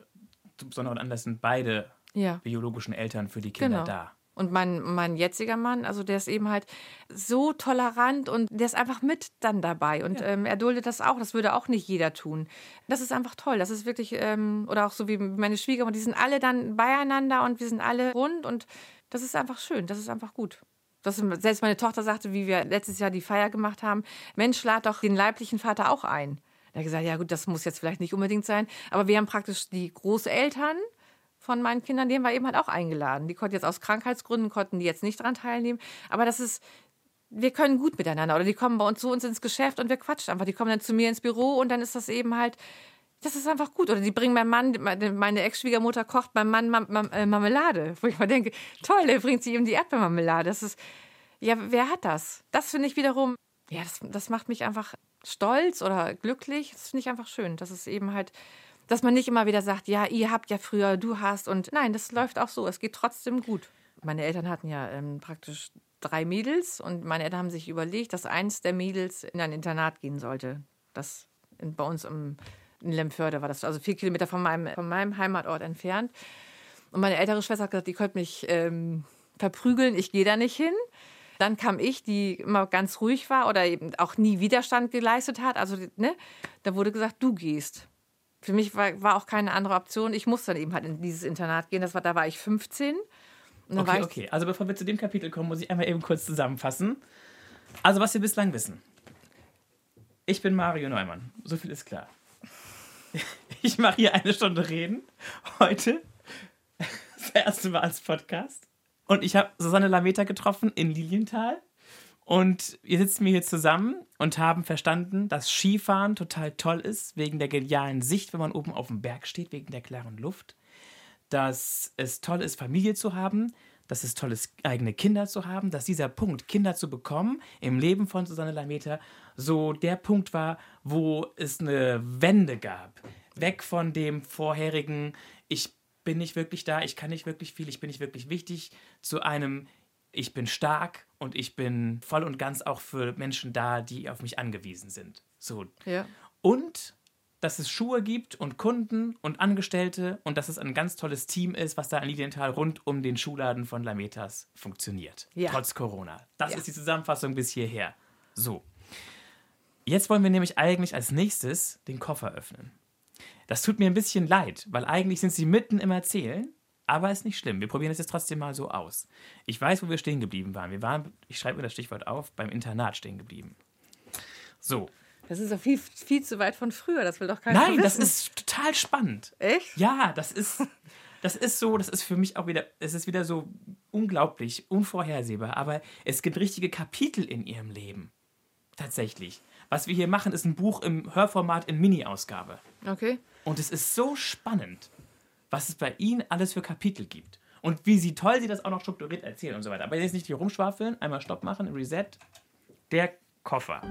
zu besonderen Anlässen beide ja. biologischen Eltern für die Kinder genau. da. Und mein, mein jetziger Mann, also der ist eben halt so tolerant und der ist einfach mit dann dabei. Und ja. ähm, er duldet das auch. Das würde auch nicht jeder tun. Das ist einfach toll. Das ist wirklich, ähm, oder auch so wie meine Schwiegermutter, die sind alle dann beieinander und wir sind alle rund. Und das ist einfach schön. Das ist einfach gut. Das, selbst meine Tochter sagte, wie wir letztes Jahr die Feier gemacht haben, Mensch, lad doch den leiblichen Vater auch ein. Er hat gesagt, ja gut, das muss jetzt vielleicht nicht unbedingt sein, aber wir haben praktisch die Großeltern von meinen Kindern, die haben wir eben halt auch eingeladen. Die konnten jetzt aus Krankheitsgründen, konnten die jetzt nicht daran teilnehmen, aber das ist, wir können gut miteinander oder die kommen bei uns zu uns ins Geschäft und wir quatschen einfach. Die kommen dann zu mir ins Büro und dann ist das eben halt, das ist einfach gut. Oder die bringen meinem Mann, meine Ex-Schwiegermutter kocht beim Mann äh, Marmelade, wo ich mal denke, toll, der bringt sie ihm die Erdbeermarmelade. Das ist, ja, wer hat das? Das finde ich wiederum, ja, das, das macht mich einfach stolz oder glücklich. Das finde ich einfach schön. Das ist eben halt, dass man nicht immer wieder sagt, ja, ihr habt ja früher, du hast und nein, das läuft auch so. Es geht trotzdem gut. Meine Eltern hatten ja ähm, praktisch drei Mädels und meine Eltern haben sich überlegt, dass eins der Mädels in ein Internat gehen sollte. Das in, bei uns im, in Lemförde war das, also vier Kilometer von meinem, von meinem Heimatort entfernt. Und meine ältere Schwester hat gesagt, die könnte mich ähm, verprügeln, ich gehe da nicht hin. Dann kam ich, die immer ganz ruhig war oder eben auch nie Widerstand geleistet hat. Also, ne, da wurde gesagt, du gehst. Für mich war, war auch keine andere Option. Ich musste dann eben halt in dieses Internat gehen. Das war, da war ich 15. okay, okay. Also bevor wir zu dem Kapitel kommen, muss ich einmal eben kurz zusammenfassen. Also was wir bislang wissen. Ich bin Mario Neumann. So viel ist klar. [LAUGHS] Ich mache hier eine Stunde Reden. Heute. [LAUGHS] Das erste Mal als Podcast. Und ich habe Susanne Lameta getroffen in Lilienthal. Und wir sitzen hier zusammen und haben verstanden, dass Skifahren total toll ist, wegen der genialen Sicht, wenn man oben auf dem Berg steht, wegen der klaren Luft. Dass es toll ist, Familie zu haben, dass es toll ist, eigene Kinder zu haben, dass dieser Punkt, Kinder zu bekommen, im Leben von Susanne Lameta so der Punkt war, wo es eine Wende gab. Weg von dem vorherigen, ich bin nicht wirklich da, ich kann nicht wirklich viel, ich bin nicht wirklich wichtig, zu einem, ich bin stark und ich bin voll und ganz auch für Menschen da, die auf mich angewiesen sind. So. Ja. Und dass es Schuhe gibt und Kunden und Angestellte und dass es ein ganz tolles Team ist, was da in Lilienthal rund um den Schuhladen von Lametas funktioniert. Ja. Trotz Corona. Das ja. ist die Zusammenfassung bis hierher. So. Jetzt wollen wir nämlich eigentlich als nächstes den Koffer öffnen. Das tut mir ein bisschen leid, weil eigentlich sind sie mitten im Erzählen, aber ist nicht schlimm. Wir probieren es jetzt trotzdem mal so aus. Ich weiß, wo wir stehen geblieben waren. Wir waren, ich schreibe mir das Stichwort auf, beim Internat stehen geblieben. So, Das ist doch viel, viel zu weit von früher. Das will doch keiner Nein, das ist total spannend. Echt? Ja, das ist, das ist so, das ist für mich auch wieder, es ist wieder so unglaublich, unvorhersehbar. Aber es gibt richtige Kapitel in ihrem Leben. Tatsächlich. Was wir hier machen, ist ein Buch im Hörformat in Mini-Ausgabe. Okay. Und es ist so spannend, was es bei ihnen alles für Kapitel gibt. Und wie sie toll sie das auch noch strukturiert erzählen und so weiter. Aber jetzt nicht hier rumschwafeln, einmal Stopp machen, Reset. Der Koffer.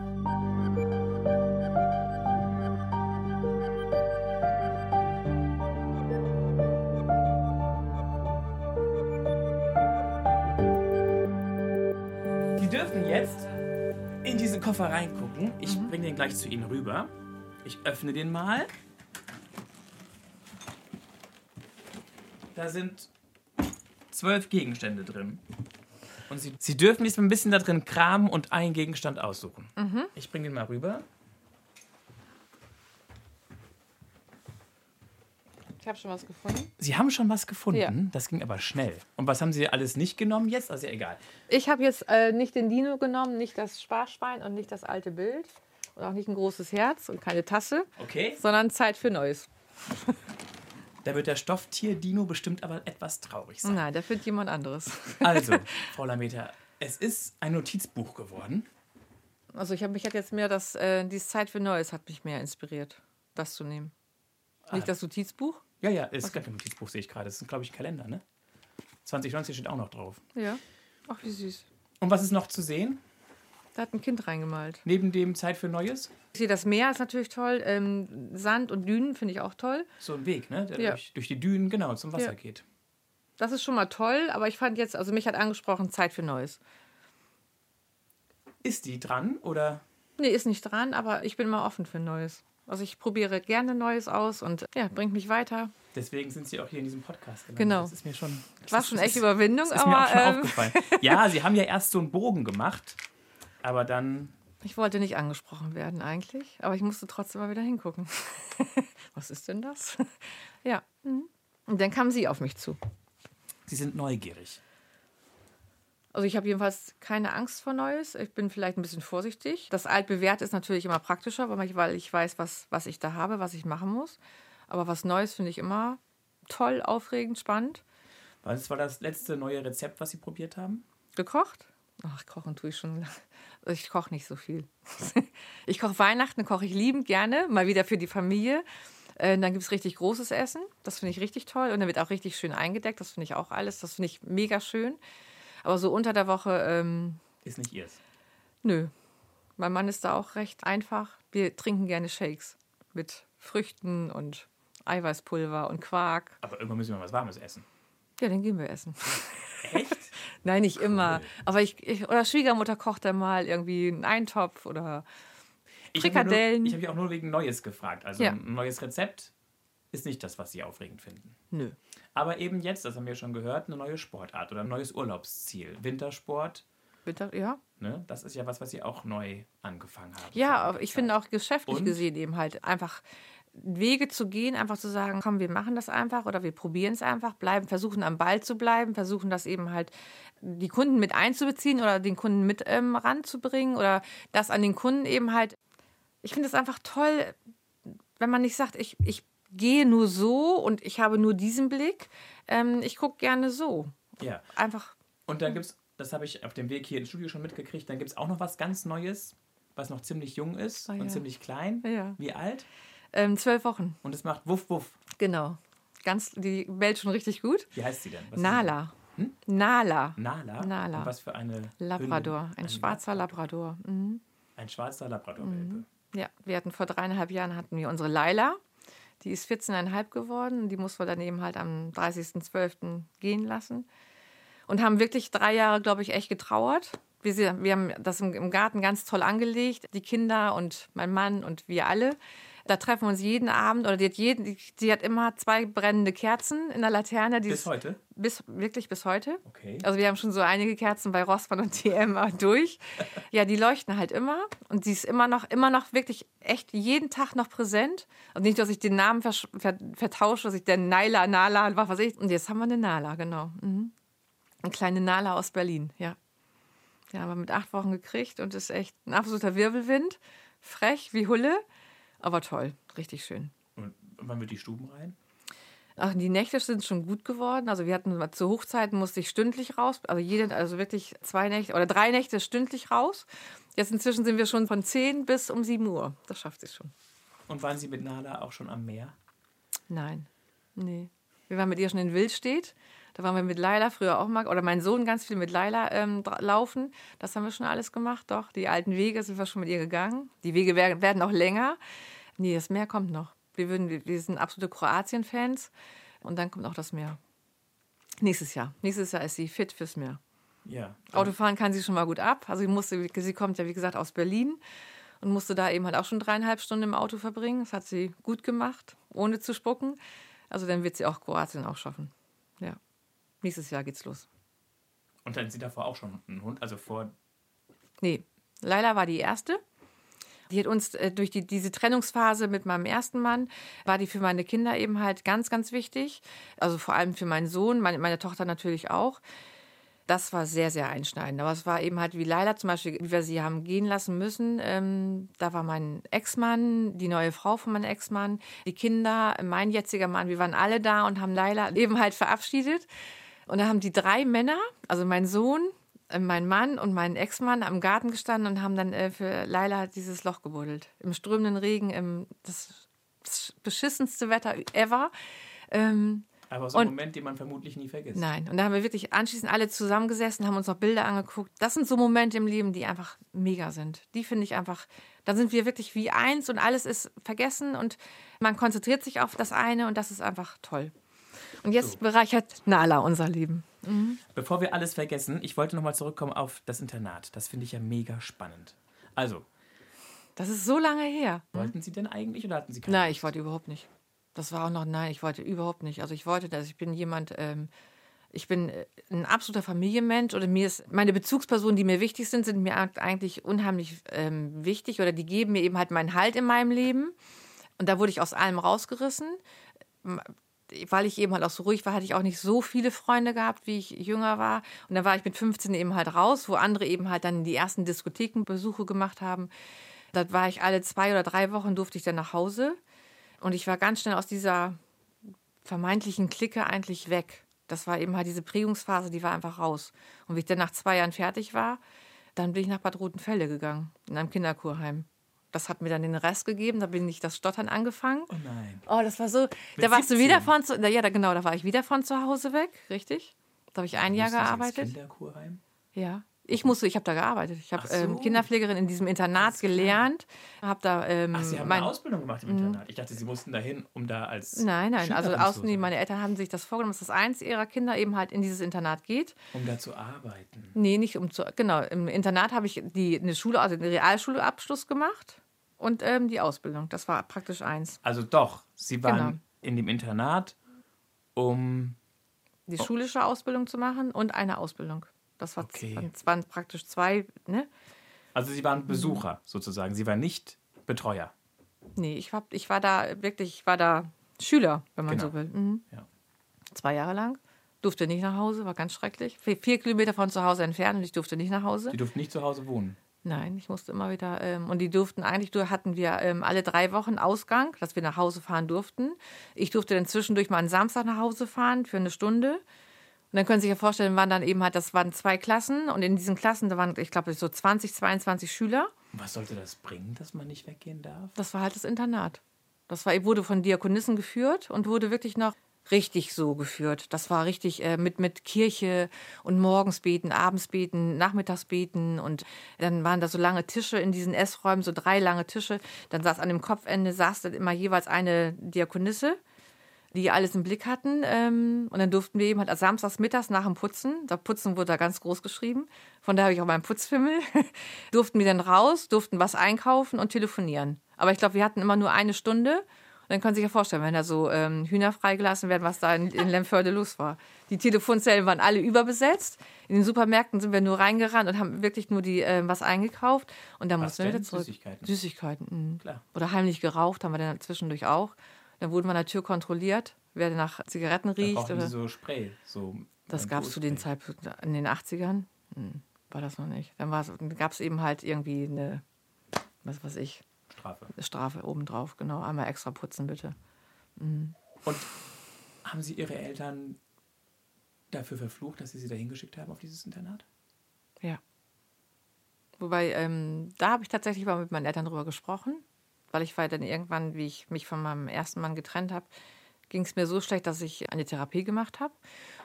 Sie dürfen jetzt in diesen Koffer reingucken. Ich bringe den gleich zu Ihnen rüber. Ich öffne den mal. Da sind zwölf Gegenstände drin. Und Sie, Sie dürfen jetzt ein bisschen da drin kramen und einen Gegenstand aussuchen. Ich bringe den mal rüber. Ich habe schon was gefunden. Sie haben schon was gefunden. Ja. Das ging aber schnell. Und was haben Sie alles nicht genommen jetzt? Also ja, egal. Ich habe jetzt äh, nicht den Dino genommen, nicht das Sparschwein und nicht das alte Bild. Und auch nicht ein großes Herz und keine Tasse, Okay. sondern Zeit für Neues. [LAUGHS] Da wird der Stofftier-Dino bestimmt aber etwas traurig sein. Nein, da findet jemand anderes. Also, [LAUGHS] Frau Lameta, es ist ein Notizbuch geworden. Also ich habe mich hat jetzt mehr das, äh, dieses Zeit für Neues hat mich mehr inspiriert, das zu nehmen. Nicht das Notizbuch? Ja, ja, ist gar kein Notizbuch, sehe ich gerade. Das ist, glaube ich, ein Kalender, ne? 2019 steht auch noch drauf. Ja. Ach, wie süß. Und was ist noch zu sehen? Da hat ein Kind reingemalt. Neben dem Zeit für Neues? Ich sehe das Meer ist natürlich toll. Ähm, Sand und Dünen finde ich auch toll. So ein Weg, ne? Der Ja. durch, durch die Dünen, genau, zum Wasser Ja. geht. Das ist schon mal toll, aber ich fand jetzt, also mich hat angesprochen, Zeit für Neues. Ist die dran oder? Nee, ist nicht dran, aber ich bin immer offen für Neues. Also ich probiere gerne Neues aus und ja, bringt mich weiter. Deswegen sind Sie auch hier in diesem Podcast gelandet. Genau. Das ist mir schon. das War schon echt Überwindung, Das ist mir auch aber schon ähm, aufgefallen. Ja, Sie haben ja erst so einen Bogen gemacht, aber dann. ich wollte nicht angesprochen werden eigentlich, aber ich musste trotzdem mal wieder hingucken. [LAUGHS] Was ist denn das? [LAUGHS] ja. mhm. Und dann kam sie auf mich zu. Sie sind neugierig. Also ich habe jedenfalls keine Angst vor Neues. Ich bin vielleicht ein bisschen vorsichtig. Das Altbewährte ist natürlich immer praktischer, weil ich- weil ich weiß, was, was ich da habe, was ich machen muss. Aber was Neues finde ich immer toll, aufregend, spannend. Was war das letzte neue Rezept, was Sie probiert haben? Gekocht? Ach, kochen tue ich schon. [LAUGHS] Ich koche nicht so viel. [LAUGHS] Ich koche Weihnachten, koche ich liebend gerne, mal wieder für die Familie. Äh, Dann gibt es richtig großes Essen. Das finde ich richtig toll. Und dann wird auch richtig schön eingedeckt. Das finde ich auch alles. Das finde ich mega schön. Aber so unter der Woche, ähm, Ist nicht Ihrs. nö. Mein Mann ist da auch recht einfach. Wir trinken gerne Shakes mit Früchten und Eiweißpulver und Quark. Aber irgendwann müssen wir was Warmes essen. Ja, dann gehen wir essen. Echt? Nein, nicht immer. Aber ich, ich oder Schwiegermutter kocht dann mal irgendwie einen Eintopf oder Frikadellen. Ich habe ja auch nur wegen Neues gefragt. Also Ja. ein neues Rezept ist nicht das, was Sie aufregend finden. nö. Aber eben jetzt, das haben wir schon gehört, eine neue Sportart oder ein neues Urlaubsziel. Wintersport, Bitte, ja. ne? das ist ja was, was Sie auch neu angefangen haben. Ja, ich finde auch geschäftlich Und? gesehen eben halt einfach Wege zu gehen, einfach zu sagen, komm, wir machen das einfach oder wir probieren es einfach, bleiben, versuchen am Ball zu bleiben, versuchen das eben halt die Kunden mit einzubeziehen oder den Kunden mit ähm, ranzubringen oder das an den Kunden eben halt. Ich finde es einfach toll, wenn man nicht sagt, ich, ich gehe nur so und ich habe nur diesen Blick. Ähm, ich gucke gerne so. Ja. Einfach, Und dann gibt es, das habe ich auf dem Weg hier ins Studio schon mitgekriegt, dann gibt es auch noch was ganz Neues, was noch ziemlich jung ist Ah, und ja. ziemlich klein. Ja. Wie alt? ähm, zwölf Wochen, Und es macht Wuff Wuff. genau. Ganz, die bellt schon richtig gut. Wie heißt sie denn? Was ist Nala. Nala. Nala? Nala. Und was für eine Labrador. Hündin? Ein schwarzer Labrador. Mhm. Ein schwarzer Labrador-Welpe. Ja, wir hatten vor dreieinhalb Jahren hatten wir unsere Laila. Die ist 14,5 geworden. Die mussten wir dann eben halt am 30.12. gehen lassen. Und haben wirklich drei Jahre, glaube ich, echt getrauert. Wir, wir haben das im, im Garten ganz toll angelegt. Die Kinder und mein Mann und wir alle. Da treffen wir uns jeden Abend. Oder die hat, jeden, die, hat immer zwei brennende Kerzen in der Laterne. Die Bis ist- heute? Bis, wirklich bis heute. Okay. Also wir haben schon so einige Kerzen bei Rossmann und TM [LAUGHS] durch. Ja, die leuchten halt immer und sie ist immer noch, immer noch wirklich echt jeden Tag noch präsent. Und nicht, dass ich den Namen versch- ver vertausche, dass ich der Naila, Nala, was weiß ich. Und jetzt haben wir eine Nala, genau. Mhm. Eine kleine Nala aus Berlin, ja. Ja, haben wir mit acht Wochen gekriegt und ist echt ein absoluter Wirbelwind. frech wie Hulle, aber toll, richtig schön. Und wann wird die Stuben rein? Ach, die Nächte sind schon gut geworden. Also wir hatten zu Hochzeiten musste ich stündlich raus, also jede, also wirklich zwei Nächte oder drei Nächte stündlich raus. Jetzt inzwischen sind wir schon von 10 bis um 7 Uhr. Das schafft sie schon. Und waren Sie mit Nala auch schon am Meer? Nein, nee. Wir waren mit ihr schon in Wildstedt. Da waren wir mit Laila früher auch mal, oder mein Sohn ganz viel mit Laila ähm, laufen. Das haben wir schon alles gemacht, doch. Die alten Wege sind wir schon mit ihr gegangen. Die Wege werden, werden auch länger. Nee, das Meer kommt noch. Wir, würden, wir sind absolute Kroatien-Fans. Und dann kommt auch das Meer. Nächstes Jahr. Nächstes Jahr ist sie fit fürs Meer. Ja. Autofahren kann sie schon mal gut ab. Also sie, musste, sie kommt ja, wie gesagt, aus Berlin und musste da eben halt auch schon dreieinhalb Stunden im Auto verbringen. Das hat sie gut gemacht, ohne zu spucken. Also dann wird sie auch Kroatien auch schaffen. Ja. Nächstes Jahr geht's los. Und dann sie davor auch schon einen Hund, also vor. Nee, Laila war die erste. Die hat uns äh, durch die, diese Trennungsphase mit meinem ersten Mann, war die für meine Kinder eben halt ganz, ganz wichtig. Also vor allem für meinen Sohn, meine, meine Tochter natürlich auch. Das war sehr, sehr einschneidend. Aber es war eben halt wie Leila zum Beispiel, wie wir sie haben gehen lassen müssen. Ähm, da war mein Ex-Mann, die neue Frau von meinem Ex-Mann, die Kinder, mein jetziger Mann. Wir waren alle da und haben Leila [LAUGHS] eben halt verabschiedet. Und da haben die drei Männer, also mein Sohn, mein Mann und mein Ex-Mann am Garten gestanden und haben dann äh, für Laila dieses Loch gebuddelt. Im strömenden Regen, im das, das beschissenste Wetter ever. Ähm, aber so ein Moment, den man vermutlich nie vergisst. Nein. Und da haben wir wirklich anschließend alle zusammengesessen, haben uns noch Bilder angeguckt. Das sind so Momente im Leben, die einfach mega sind. Die finde ich einfach, da sind wir wirklich wie eins und alles ist vergessen und man konzentriert sich auf das eine und das ist einfach toll. Und jetzt bereichert Nala unser Leben. Mhm. Bevor wir alles vergessen, ich wollte nochmal zurückkommen auf das Internat. Das finde ich ja mega spannend. Also. Das ist so lange her. Wollten Sie denn eigentlich oder hatten Sie keine Nein, ich wollte überhaupt nicht. Das war auch noch, nein, ich wollte überhaupt nicht. Also ich wollte das, ich bin jemand, ähm, ich bin äh, ein absoluter Familienmensch oder mir ist, meine Bezugspersonen, die mir wichtig sind, sind mir eigentlich unheimlich ähm, wichtig oder die geben mir eben halt meinen Halt in meinem Leben. Und da wurde ich aus allem rausgerissen weil ich eben halt auch so ruhig war, hatte ich auch nicht so viele Freunde gehabt, wie ich jünger war. Und dann war ich mit 15 eben halt raus, wo andere eben halt dann die ersten Diskothekenbesuche gemacht haben. Da war ich alle zwei oder drei Wochen, durfte ich dann nach Hause. Und ich war ganz schnell aus dieser vermeintlichen Clique eigentlich weg. Das war eben halt diese Prägungsphase, die war einfach raus. Und wie ich dann nach zwei Jahren fertig war, dann bin ich nach Bad Rotenfelde gegangen, in einem Kinderkurheim. Das hat mir dann den Rest gegeben. Da bin ich das Stottern angefangen. Oh nein. Oh, das war so. Mit da warst 17. du wieder von zu. Ja, da, genau, da war ich wieder von zu Hause weg, richtig? Da habe ich ein Jahr gearbeitet. Kinderkurheim? Ja. Ich musste, ich habe da gearbeitet. Ich habe so. ähm, Kinderpflegerin in diesem Internat gelernt. Habe da. Ähm, Ach, Sie haben eine Ausbildung gemacht im Internat. Ich dachte, Sie mussten dahin, um da als. Nein, nein. also außen, die, meine Eltern haben sich das vorgenommen, dass das eins ihrer Kinder eben halt in dieses Internat geht. Um da zu arbeiten. Nee, nicht um zu. Genau. Im Internat habe ich die eine Schule, also den Realschulabschluss gemacht und ähm, die Ausbildung. Das war praktisch eins. Also doch, Sie waren genau. in dem Internat, um die schulische Ausbildung zu machen und eine Ausbildung. Das war okay. waren praktisch zwei, ne? Also Sie waren Besucher mhm. sozusagen, Sie waren nicht Betreuer. Nee, ich, hab, ich war da wirklich, ich war da Schüler, wenn man genau. so will. Mhm. Ja. Zwei Jahre lang. Durfte nicht nach Hause, war ganz schrecklich. Vier, vier Kilometer von zu Hause entfernt und ich durfte nicht nach Hause. Sie durften nicht zu Hause wohnen? Nein, ich musste immer wieder. Ähm, und die durften eigentlich, hatten wir ähm, alle drei Wochen Ausgang, dass wir nach Hause fahren durften. Ich durfte dann zwischendurch mal einen Samstag nach Hause fahren für eine Stunde. Und dann können Sie sich ja vorstellen, waren dann eben halt, das waren zwei Klassen und in diesen Klassen, da waren, ich glaube, so 20, 22 Schüler. Was sollte das bringen, dass man nicht weggehen darf? Das war halt das Internat. Das war, wurde von Diakonissen geführt und wurde wirklich noch richtig so geführt. Das war richtig äh, mit, mit Kirche und morgens beten, abends beten, nachmittags beten und dann waren da so lange Tische in diesen Essräumen, so drei lange Tische. Dann saß an dem Kopfende, saß dann immer jeweils eine Diakonisse, die alles im Blick hatten. Ähm, und dann durften wir eben halt samstags mittags nach dem Putzen, da Putzen wurde da ganz groß geschrieben, von da habe ich auch meinen Putzfimmel, [LAUGHS] durften wir dann raus, durften was einkaufen und telefonieren. Aber ich glaube, wir hatten immer nur eine Stunde dann können Sie sich ja vorstellen, wenn da so ähm, Hühner freigelassen werden, was da in, in Lemförde los war. Die Telefonzellen waren alle überbesetzt. In den Supermärkten sind wir nur reingerannt und haben wirklich nur die ähm, was eingekauft. Und dann mussten wir wieder zurück. Süßigkeiten. Süßigkeiten, mh. Klar. Oder heimlich geraucht, haben wir dann zwischendurch auch. Dann wurden wir an der Tür kontrolliert, wer nach Zigaretten riecht. Oder so Spray. So das gab es zu den Zeitpunkten in den 80ern. Hm, war das noch nicht. Dann gab es eben halt irgendwie eine, was weiß ich, Strafe. Strafe obendrauf, genau. Einmal extra putzen, bitte. Mhm. Und haben Sie Ihre Eltern dafür verflucht, dass Sie sie da hingeschickt haben auf dieses Internat? Ja. Wobei, ähm, da habe ich tatsächlich mal mit meinen Eltern drüber gesprochen, weil ich war dann irgendwann, wie ich mich von meinem ersten Mann getrennt habe, ging es mir so schlecht, dass ich eine Therapie gemacht habe.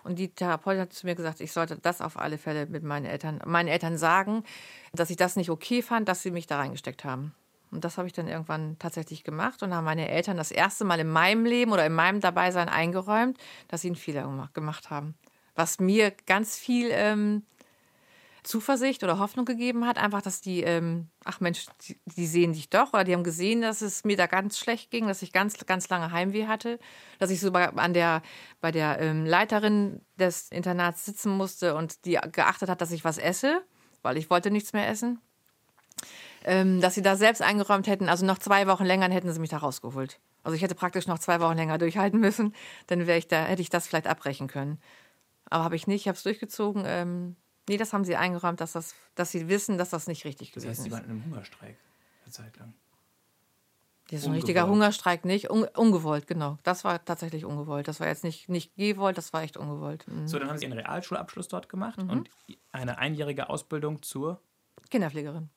Und die Therapeutin hat zu mir gesagt, ich sollte das auf alle Fälle mit meinen Eltern, meinen Eltern sagen, dass ich das nicht okay fand, dass sie mich da reingesteckt haben. Und das habe ich dann irgendwann tatsächlich gemacht und haben meine Eltern das erste Mal in meinem Leben oder in meinem Dabeisein eingeräumt, dass sie einen Fehler gemacht haben. Was mir ganz viel ähm, Zuversicht oder Hoffnung gegeben hat, einfach, dass die, ähm, ach Mensch, die, die, sehen dich doch oder die haben gesehen, dass es mir da ganz schlecht ging, dass ich ganz, ganz lange Heimweh hatte, dass ich so bei, an der, bei der ähm, Leiterin des Internats sitzen musste und die geachtet hat, dass ich was esse, weil ich wollte nichts mehr essen. Ähm, dass sie da selbst eingeräumt hätten, also noch zwei Wochen länger, dann hätten sie mich da rausgeholt. Also ich hätte praktisch noch zwei Wochen länger durchhalten müssen, dann wäre ich da, hätte ich das vielleicht abbrechen können. Aber habe ich nicht, ich habe es durchgezogen. Ähm, Nee, das haben sie eingeräumt, dass, das, dass sie wissen, dass das nicht richtig das gewesen ist. Das heißt, sie waren in einem Hungerstreik eine Zeit lang. Das ist ein richtiger Hungerstreik, nicht? Un ungewollt, genau. Das war tatsächlich ungewollt. Das war jetzt nicht, nicht gewollt, das war echt ungewollt. Mhm. So, dann haben Sie einen Realschulabschluss dort gemacht mhm. und eine einjährige Ausbildung zur Kinderpflegerin.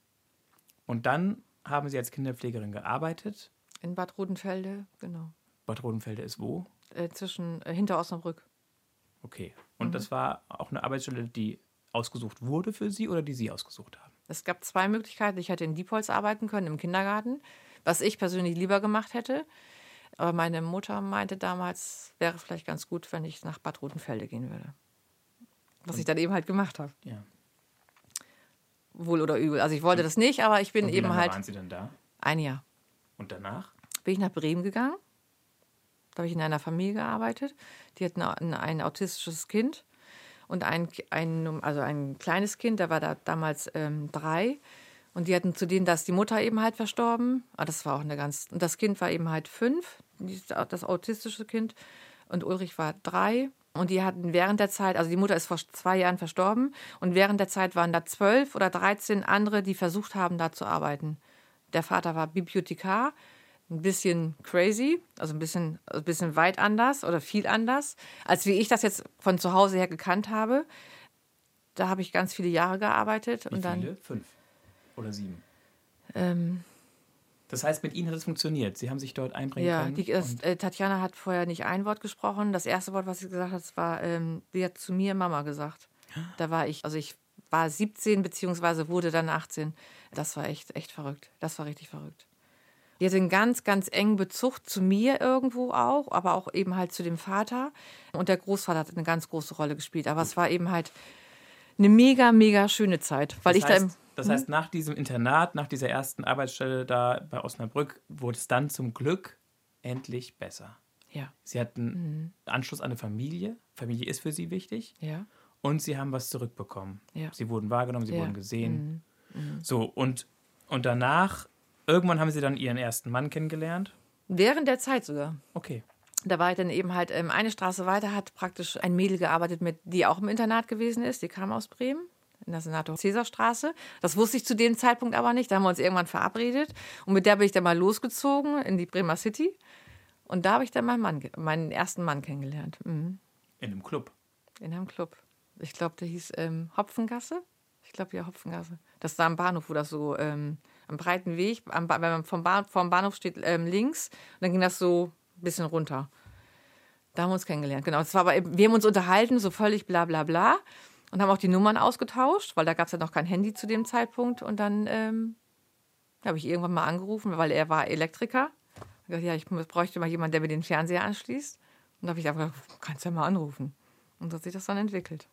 Und dann haben Sie als Kinderpflegerin gearbeitet? In Bad Rodenfelde, genau. Bad Rodenfelde ist wo? Äh, zwischen, äh, hinter Osnabrück. Okay. Und mhm. das war auch eine Arbeitsstelle, die ausgesucht wurde für Sie oder die Sie ausgesucht haben? Es gab zwei Möglichkeiten. Ich hätte in Diepholz arbeiten können, im Kindergarten, was ich persönlich lieber gemacht hätte. Aber meine Mutter meinte damals, wäre vielleicht ganz gut, wenn ich nach Bad Rotenfelde gehen würde. Was Und ich dann eben halt gemacht habe. Ja. Wohl oder übel. Also ich wollte das nicht, aber ich bin Und wie eben lange halt. waren Sie denn da? Ein Jahr. Und danach? Bin ich nach Bremen gegangen. Da habe ich in einer Familie gearbeitet. Die hatten ein, ein autistisches Kind und ein, ein, also ein kleines Kind, der war da damals ähm, drei. Und die hatten zu denen, dass die Mutter eben halt verstorben. Ah, das war auch eine ganz. Und das Kind war eben halt fünf, das autistische Kind. Und Ulrich war drei. Und die hatten während der Zeit, also die Mutter ist vor zwei Jahren verstorben. Und während der Zeit waren da zwölf oder dreizehn andere, die versucht haben, da zu arbeiten. Der Vater war Bibliothekar ein bisschen crazy, also ein bisschen, ein bisschen weit anders oder viel anders, als wie ich das jetzt von zu Hause her gekannt habe. Da habe ich ganz viele Jahre gearbeitet. Wie und dann, viele? Fünf oder sieben? Ähm, das heißt, mit Ihnen hat es funktioniert. Sie haben sich dort einbringen ja, können. Ja, äh, Tatjana hat vorher nicht ein Wort gesprochen. Das erste Wort, was sie gesagt hat, war, ähm, sie hat zu mir Mama gesagt. Da war ich, also ich war 17 beziehungsweise wurde dann 18. Das war echt, echt verrückt. Das war richtig verrückt. Die hatte einen ganz, ganz engen Bezug zu mir irgendwo auch, aber auch eben halt zu dem Vater. Und der Großvater hat eine ganz große Rolle gespielt. Aber es war eben halt eine mega, mega schöne Zeit. Weil das ich heißt, da das heißt, nach diesem Internat, nach dieser ersten Arbeitsstelle da bei Osnabrück, wurde es dann zum Glück endlich besser. Ja. Sie hatten mhm. Anschluss an eine Familie. Familie ist für Sie wichtig. Ja. Und Sie haben was zurückbekommen. Ja. Sie wurden wahrgenommen, Sie ja. wurden gesehen. Mhm. Mhm. So, und, und danach Irgendwann haben Sie dann Ihren ersten Mann kennengelernt? Während der Zeit sogar. Okay. Da war ich dann eben halt ähm, eine Straße weiter, hat praktisch ein Mädel gearbeitet, mit, die auch im Internat gewesen ist. Die kam aus Bremen, in der Senator Cäsarstraße. Das wusste ich zu dem Zeitpunkt aber nicht. Da haben wir uns irgendwann verabredet. Und mit der bin ich dann mal losgezogen in die Bremer City. Und da habe ich dann meinen, Mann, meinen ersten Mann kennengelernt. Mhm. In einem Club? In einem Club. Ich glaube, der hieß ähm, Hopfengasse. Ich glaube, ja, Hopfengasse. Das ist da am Bahnhof, wo das so ähm, am breiten Weg, am, wenn man vom, Bahn, vom Bahnhof steht ähm, links, und dann ging das so bisschen runter. Da haben wir uns kennengelernt, genau. Das war aber wir haben uns unterhalten, so völlig bla bla bla. Und haben auch die Nummern ausgetauscht, weil da gab es ja noch kein Handy zu dem Zeitpunkt. Und dann ähm, habe ich irgendwann mal angerufen, weil er war Elektriker. Ich dachte, ja, ich bräuchte mal jemanden, der mir den Fernseher anschließt. Und da habe ich einfach gesagt, kannst ja mal anrufen. Und so hat sich das dann entwickelt.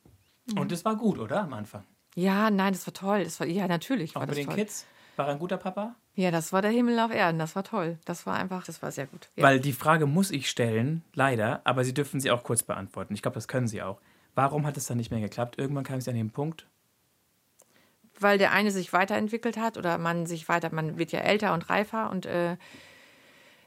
Und es war gut, oder? Am Anfang? Ja, nein, das war toll. Das war, ja, natürlich. Auch war mit den toll. Kids? War er ein guter Papa? Ja, das war der Himmel auf Erden. Das war toll. Das war einfach, das war sehr gut. Ja. Weil die Frage muss ich stellen, leider, aber Sie dürfen sie auch kurz beantworten. Ich glaube, das können Sie auch. Warum hat es dann nicht mehr geklappt? Irgendwann kam es an den Punkt. Weil der eine sich weiterentwickelt hat oder man sich weiter, man wird ja älter und reifer und äh,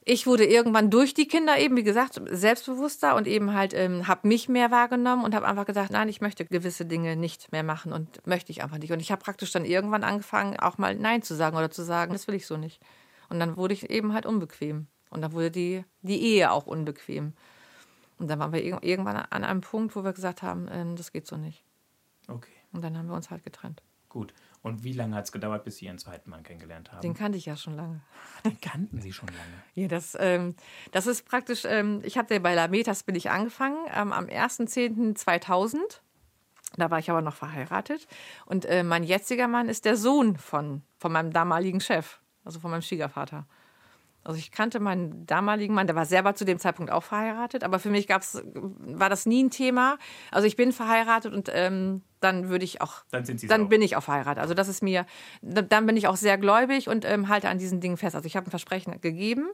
ich wurde irgendwann durch die Kinder eben, wie gesagt, selbstbewusster und eben halt ähm, habe mich mehr wahrgenommen und habe einfach gesagt, nein, ich möchte gewisse Dinge nicht mehr machen und möchte ich einfach nicht. Und ich habe praktisch dann irgendwann angefangen, auch mal Nein zu sagen oder zu sagen, das will ich so nicht. Und dann wurde ich eben halt unbequem. Und dann wurde die, die Ehe auch unbequem. Und dann waren wir irgendwann an einem Punkt, wo wir gesagt haben, ähm, das geht so nicht. Okay. Und dann haben wir uns halt getrennt. Gut. Und wie lange hat es gedauert, bis Sie Ihren zweiten Mann kennengelernt haben? Den kannte ich ja schon lange. Den kannten Sie schon lange. [LAUGHS] Ja, das, ähm, das ist praktisch, ähm, ich habe bei Lametas bin ich angefangen, ähm, am 1.10.2000. Da war ich aber noch verheiratet. Und äh, mein jetziger Mann ist der Sohn von, von meinem damaligen Chef, also von meinem Schwiegervater. Also ich kannte meinen damaligen Mann, der war selber zu dem Zeitpunkt auch verheiratet, aber für mich gab's, war das nie ein Thema. Also ich bin verheiratet und ähm, dann würde ich auch, dann, sind Sie dann bin ich auch verheiratet. Also das ist mir, dann bin ich auch sehr gläubig und ähm, halte an diesen Dingen fest. Also ich habe ein Versprechen gegeben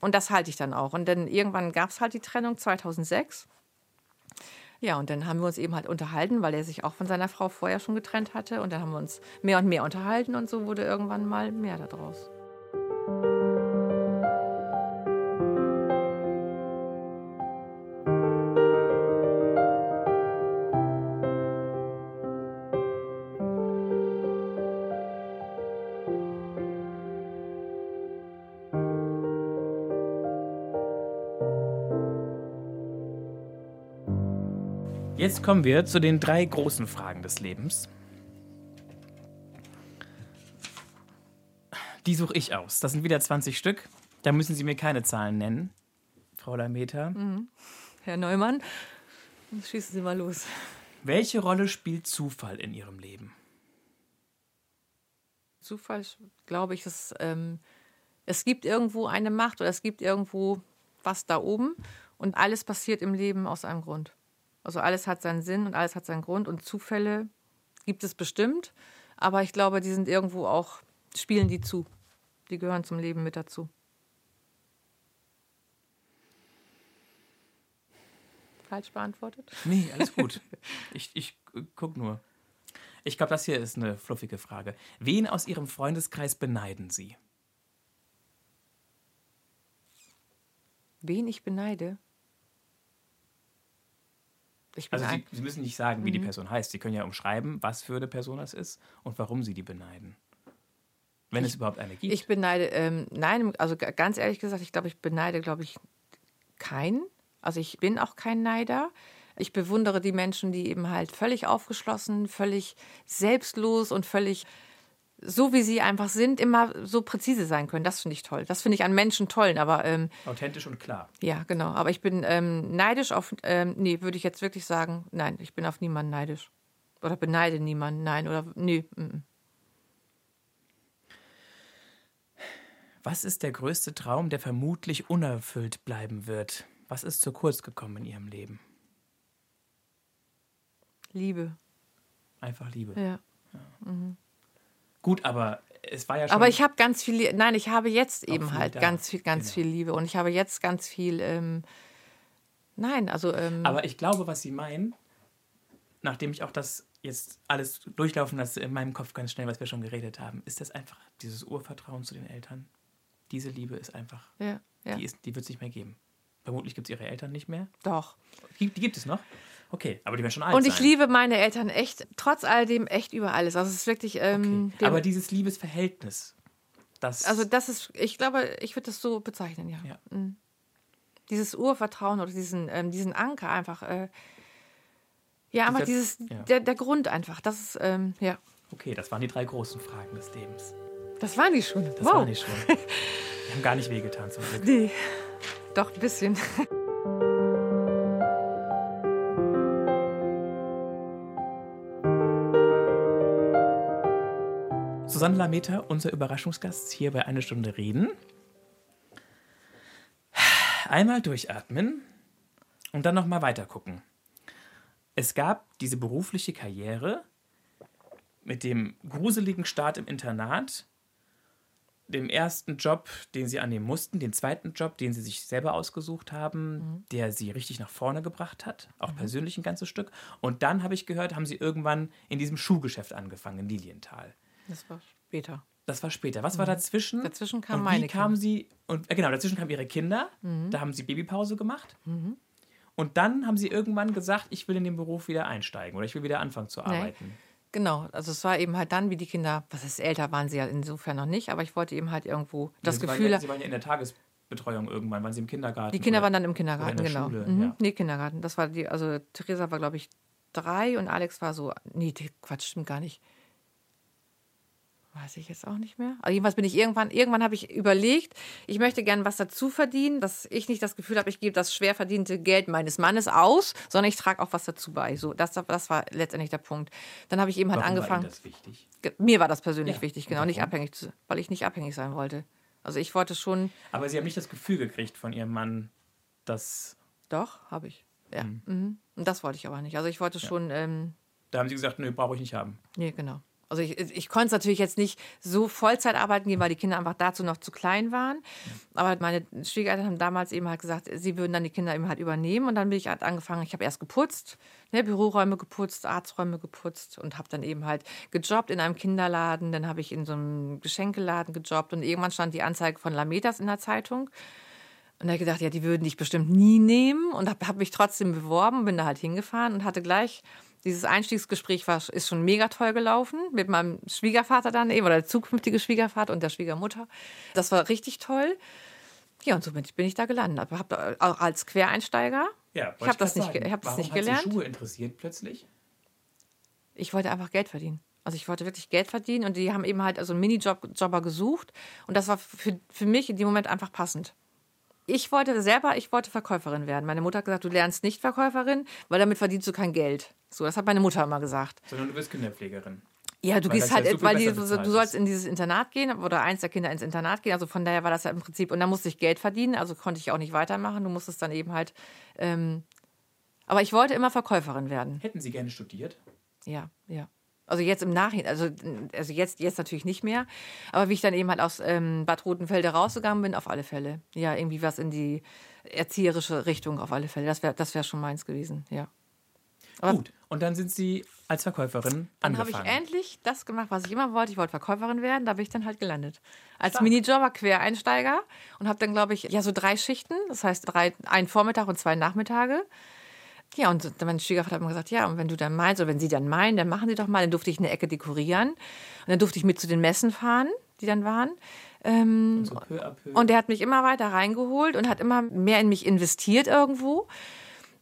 und das halte ich dann auch. Und dann irgendwann gab es halt die Trennung 2006. Ja, und dann haben wir uns eben halt unterhalten, weil er sich auch von seiner Frau vorher schon getrennt hatte. Und dann haben wir uns mehr und mehr unterhalten und so wurde irgendwann mal mehr daraus. Jetzt kommen wir zu den drei großen Fragen des Lebens. Die suche ich aus. Das sind wieder 20 Stück. Da müssen Sie mir keine Zahlen nennen, Frau Lameta. Mhm. Herr Neumann, schießen Sie mal los. Welche Rolle spielt Zufall in Ihrem Leben? Zufall, glaube ich, ist, ähm, es gibt irgendwo eine Macht oder es gibt irgendwo was da oben und alles passiert im Leben aus einem Grund. Also alles hat seinen Sinn und alles hat seinen Grund und Zufälle gibt es bestimmt, aber ich glaube, die sind irgendwo auch, spielen die zu. Die gehören zum Leben mit dazu. Falsch beantwortet? Nee, alles [LAUGHS] gut. ich, ich guck nur. Ich glaube, das hier ist eine fluffige Frage. Wen aus Ihrem Freundeskreis beneiden Sie? Wen ich beneide? Also Sie, Sie, müssen nicht sagen, wie mhm. die Person heißt. Sie können ja umschreiben, was für eine Person das ist und warum Sie die beneiden. Wenn ich, es überhaupt eine gibt. Ich beneide, ähm, nein, also ganz ehrlich gesagt, ich glaube, ich beneide, glaube ich, keinen. Also ich bin auch kein Neider. Ich bewundere die Menschen, die eben halt völlig aufgeschlossen, völlig selbstlos und völlig so wie sie einfach sind, immer so präzise sein können. Das finde ich toll. Das finde ich an Menschen toll. Aber ähm, authentisch und klar. Ja, genau. Aber ich bin ähm, neidisch auf. Ähm, nee, würde ich jetzt wirklich sagen, nein, ich bin auf niemanden neidisch oder beneide niemanden. Nein oder nee. M -m. Was ist der größte Traum, der vermutlich unerfüllt bleiben wird? Was ist zu kurz gekommen in Ihrem Leben? Liebe. Einfach Liebe. Ja. ja. Mhm. Gut, aber es war ja schon. Aber ich habe ganz viel, nein, ich habe jetzt eben halt da. ganz viel, ganz genau. viel Liebe und ich habe jetzt ganz viel, ähm, nein, also. Ähm, aber ich glaube, was Sie meinen, nachdem ich auch das jetzt alles durchlaufen lasse in meinem Kopf ganz schnell, was wir schon geredet haben, ist das einfach dieses Urvertrauen zu den Eltern. Diese Liebe ist einfach, ja, ja. Die, ist, die wird es nicht mehr geben. Vermutlich gibt es ihre Eltern nicht mehr. Doch. Die, die gibt es noch? Okay, aber die werden schon alt Und ich sein. liebe meine Eltern echt, trotz all dem, echt über alles. Also es ist wirklich. Ähm, okay. Aber dieses Liebesverhältnis, das. Also das ist, ich glaube, ich würde das so bezeichnen, ja. ja. Mhm. Dieses Urvertrauen oder diesen, ähm, diesen Anker einfach. Äh, ja, einfach dieses, ja. Der, der Grund einfach. Das ist, ähm, ja. Okay, das waren die drei großen Fragen des Lebens. Das waren die schon. Das wow. waren die schon. [LAUGHS] Die haben gar nicht wehgetan zum Glück. Nee. Doch, ein bisschen. [LAUGHS] Susanne Lameter, unser Überraschungsgast, hier bei Eine Stunde Reden. Einmal durchatmen und dann nochmal weiter gucken. Es gab diese berufliche Karriere mit dem gruseligen Start im Internat dem ersten Job, den sie annehmen mussten, den zweiten Job, den sie sich selber ausgesucht haben, mhm. der sie richtig nach vorne gebracht hat, auch mhm. persönlich ein ganzes Stück. Und dann habe ich gehört, haben sie irgendwann in diesem Schuhgeschäft angefangen in Lilienthal. Das war später. Das war später. Was mhm. war dazwischen? Dazwischen kam und meine wie kamen sie und äh, genau, dazwischen kamen ihre Kinder. Mhm. Da haben sie Babypause gemacht. Mhm. Und dann haben sie irgendwann gesagt, ich will in den Beruf wieder einsteigen oder ich will wieder anfangen zu arbeiten. Genau, also es war eben halt dann, wie die Kinder, was ist älter waren sie ja insofern noch nicht, aber ich wollte eben halt irgendwo das sie Gefühl. Waren sie waren ja in der Tagesbetreuung irgendwann, waren sie im Kindergarten? Die Kinder oder, waren dann im Kindergarten, in genau. Schule, mhm. ja. Nee, Kindergarten. Das war die, also Theresa war, glaube ich, drei und Alex war so, nee, Quatsch, stimmt gar nicht. Weiß ich jetzt auch nicht mehr. Also jedenfalls bin ich irgendwann, irgendwann habe ich überlegt, ich möchte gerne was dazu verdienen, dass ich nicht das Gefühl habe, ich gebe das schwer verdiente Geld meines Mannes aus, sondern ich trage auch was dazu bei. So, das, das war letztendlich der Punkt. Dann habe ich eben halt Warum angefangen. War das wichtig? Mir war das persönlich Ja, wichtig, genau, nicht abhängig, zu, weil ich nicht abhängig sein wollte. Also ich wollte schon, Aber Sie haben nicht das Gefühl gekriegt von Ihrem Mann, dass. doch, habe ich. Ja. Mhm. Und das wollte ich aber nicht. Also ich wollte schon, ähm, Da haben Sie gesagt, nö, brauche ich nicht haben. Nee, genau. Also ich, ich konnte es natürlich jetzt nicht so Vollzeit arbeiten gehen, weil die Kinder einfach dazu noch zu klein waren. Aber meine Schwiegereltern haben damals eben halt gesagt, sie würden dann die Kinder eben halt übernehmen. Und dann bin ich halt angefangen, ich habe erst geputzt, ne, Büroräume geputzt, Arzträume geputzt und habe dann eben halt gejobbt in einem Kinderladen. Dann habe ich in so einem Geschenkeladen gejobbt und irgendwann stand die Anzeige von Lametas in der Zeitung. Und da hab ich gedacht, ja, die würden dich bestimmt nie nehmen. Und habe hab mich trotzdem beworben, bin da halt hingefahren und hatte gleich, dieses Einstiegsgespräch war, ist schon mega toll gelaufen. Mit meinem Schwiegervater dann eben, oder der zukünftige Schwiegervater und der Schwiegermutter. Das war richtig toll. Ja, und so bin ich, bin ich da gelandet. Aber hab da auch als Quereinsteiger. Ja, Ich hab das nicht ich hab das nicht gelernt. Schuhe interessiert plötzlich? Ich wollte einfach Geld verdienen. Also ich wollte wirklich Geld verdienen und die haben eben halt also einen Minijob-Jobber gesucht und das war für, für mich in dem Moment einfach passend. Ich wollte selber, ich wollte Verkäuferin werden. Meine Mutter hat gesagt, du lernst nicht Verkäuferin, weil damit verdienst du kein Geld. So, das hat meine Mutter immer gesagt. Sondern du bist Kinderpflegerin. Ja, du Weil gehst halt, ja weil die, du, du sollst in dieses Internat gehen oder eins der Kinder ins Internat gehen. Also von daher war das ja im Prinzip, und da musste ich Geld verdienen, also konnte ich auch nicht weitermachen. Du musstest dann eben halt, ähm, aber ich wollte immer Verkäuferin werden. Hätten Sie gerne studiert? Ja, ja. Also jetzt im Nachhinein, also, also jetzt, jetzt natürlich nicht mehr. Aber wie ich dann eben halt aus ähm, Bad Rotenfelde rausgegangen bin, auf alle Fälle. Ja, irgendwie was in die erzieherische Richtung auf alle Fälle. Das wäre das wär schon meins gewesen, ja. Aber Gut. Und dann sind Sie als Verkäuferin dann habe ich angefangen. endlich das gemacht, was ich immer wollte. Ich wollte Verkäuferin werden, da bin ich dann halt gelandet. Als Stark. Minijobber, Quereinsteiger und habe dann, glaube ich, ja, so drei Schichten. Das heißt, drei, einen Vormittag und zwei Nachmittage. Ja, und dann mein Schwiegervater hat mir gesagt, ja, und wenn du dann meinst, oder wenn sie dann meinen, dann machen sie doch mal. Dann durfte ich eine Ecke dekorieren. Und dann durfte ich mit zu den Messen fahren, die dann waren. Ähm, so peu à peu. und der hat mich immer weiter reingeholt und hat immer mehr in mich investiert irgendwo.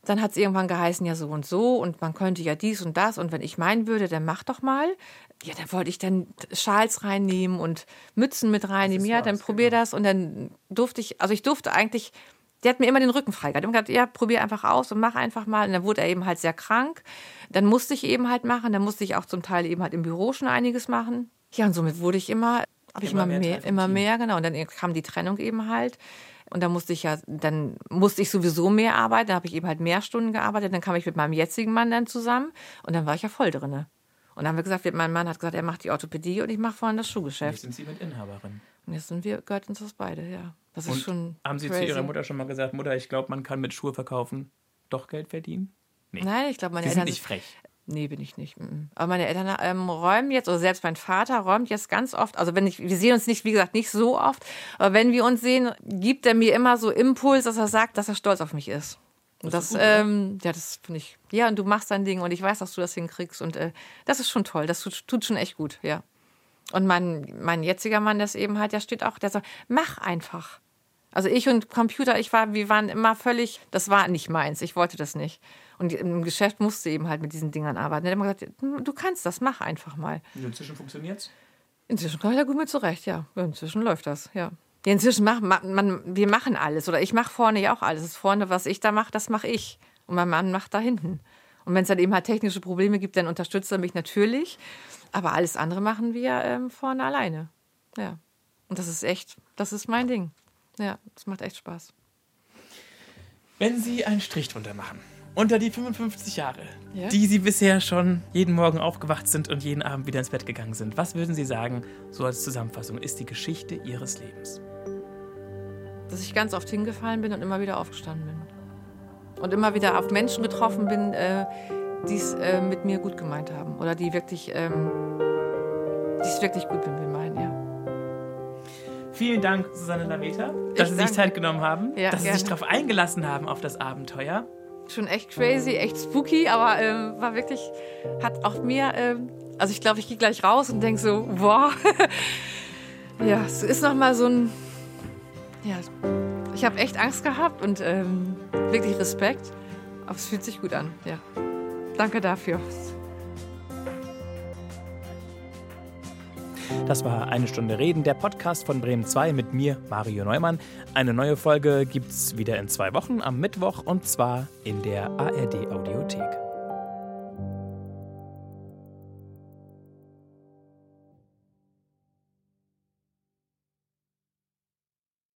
Dann hat es irgendwann geheißen, ja so und so und man könnte ja dies und das und wenn ich meinen würde, dann mach doch mal. Ja, dann wollte ich dann Schals reinnehmen und Mützen mit reinnehmen. Ja, dann probier genau. das und dann durfte ich, also ich durfte eigentlich, der hat mir immer den Rücken freigehalten. Ich habe gesagt, ja, probier einfach aus und mach einfach mal. Und dann wurde er eben halt sehr krank. Dann musste ich eben halt machen. Dann musste ich auch zum Teil eben halt im Büro schon einiges machen. Ja, und somit wurde ich immer, habe ich Immer mehr mehr, immer mehr, genau. Und dann kam die Trennung eben halt. Und da musste ich ja, dann musste ich sowieso mehr arbeiten. Da habe ich eben halt mehr Stunden gearbeitet. Dann kam ich mit meinem jetzigen Mann dann zusammen und dann war ich ja voll drinne. Und dann haben wir gesagt, mein Mann hat gesagt, er macht die Orthopädie und ich mache vorhin das Jetzt Schuhgeschäft. sind Sie mit Inhaberin. Und jetzt sind wir, gehört uns das beide, ja. Das ist Und schon. Haben Sie crazy. zu Ihrer Mutter schon mal gesagt, Mutter, ich glaube, man kann mit Schuhe verkaufen doch Geld verdienen? Nee. Nein, ich glaube, meine Sie sind Eltern. nicht frech. Nee, bin ich nicht. Aber meine Eltern ähm, räumen jetzt, oder selbst mein Vater räumt jetzt ganz oft, also wenn ich, wir sehen uns nicht, wie gesagt, nicht so oft, aber wenn wir uns sehen, gibt er mir immer so Impuls, dass er sagt, dass er stolz auf mich ist. Und das, ist gut, ähm, ja, das finde ich, ja, und du machst dein Ding und ich weiß, dass du das hinkriegst und äh, das ist schon toll, das tut, tut schon echt gut, ja. Und mein, mein jetziger Mann, der ist eben halt, der steht auch, der sagt, mach einfach. Also ich und Computer, ich war, wir waren immer völlig, das war nicht meins, ich wollte das nicht. Und im Geschäft musste eben halt mit diesen Dingern arbeiten. Er hat immer gesagt, du kannst das, mach einfach mal. Und inzwischen funktioniert's? Inzwischen komme ich da gut mit zurecht, ja. Inzwischen läuft das, ja. Inzwischen machen man, man, wir machen alles oder ich mache vorne ja auch alles. Das vorne, was ich da mache, das mache ich. Und mein Mann macht da hinten. Und wenn es dann eben halt technische Probleme gibt, dann unterstützt er mich natürlich. Aber alles andere machen wir ähm, vorne alleine. Ja. Und das ist echt, das ist mein Ding. Ja, das macht echt Spaß. Wenn Sie einen Strich drunter machen, unter die 55 Jahre, Ja. die Sie bisher schon jeden Morgen aufgewacht sind und jeden Abend wieder ins Bett gegangen sind, was würden Sie sagen, so als Zusammenfassung, ist die Geschichte Ihres Lebens? dass ich ganz oft hingefallen bin und immer wieder aufgestanden bin. Und immer wieder auf Menschen getroffen bin, äh, die es äh, mit mir gut gemeint haben. Oder die wirklich, ähm, die es wirklich gut mit mir meinen, ja. Vielen Dank, Susanne Lameta, dass Sie sich. Zeit genommen haben, Ja, dass Sie sich gerne. darauf eingelassen haben auf das Abenteuer. Schon echt crazy, echt spooky, aber ähm, war wirklich, hat auch mir ähm, Also ich glaube, ich gehe gleich raus und denke so, wow. [LAUGHS] ja, es ist nochmal so ein, ja, ich habe echt Angst gehabt und ähm, wirklich Respekt. Aber es fühlt sich gut an, ja. Danke dafür. Das war eine Stunde Reden, der Podcast von Bremen 2 mit mir, Mario Neumann. Eine neue Folge gibt's wieder in zwei Wochen am Mittwoch und zwar in der ARD Audiothek.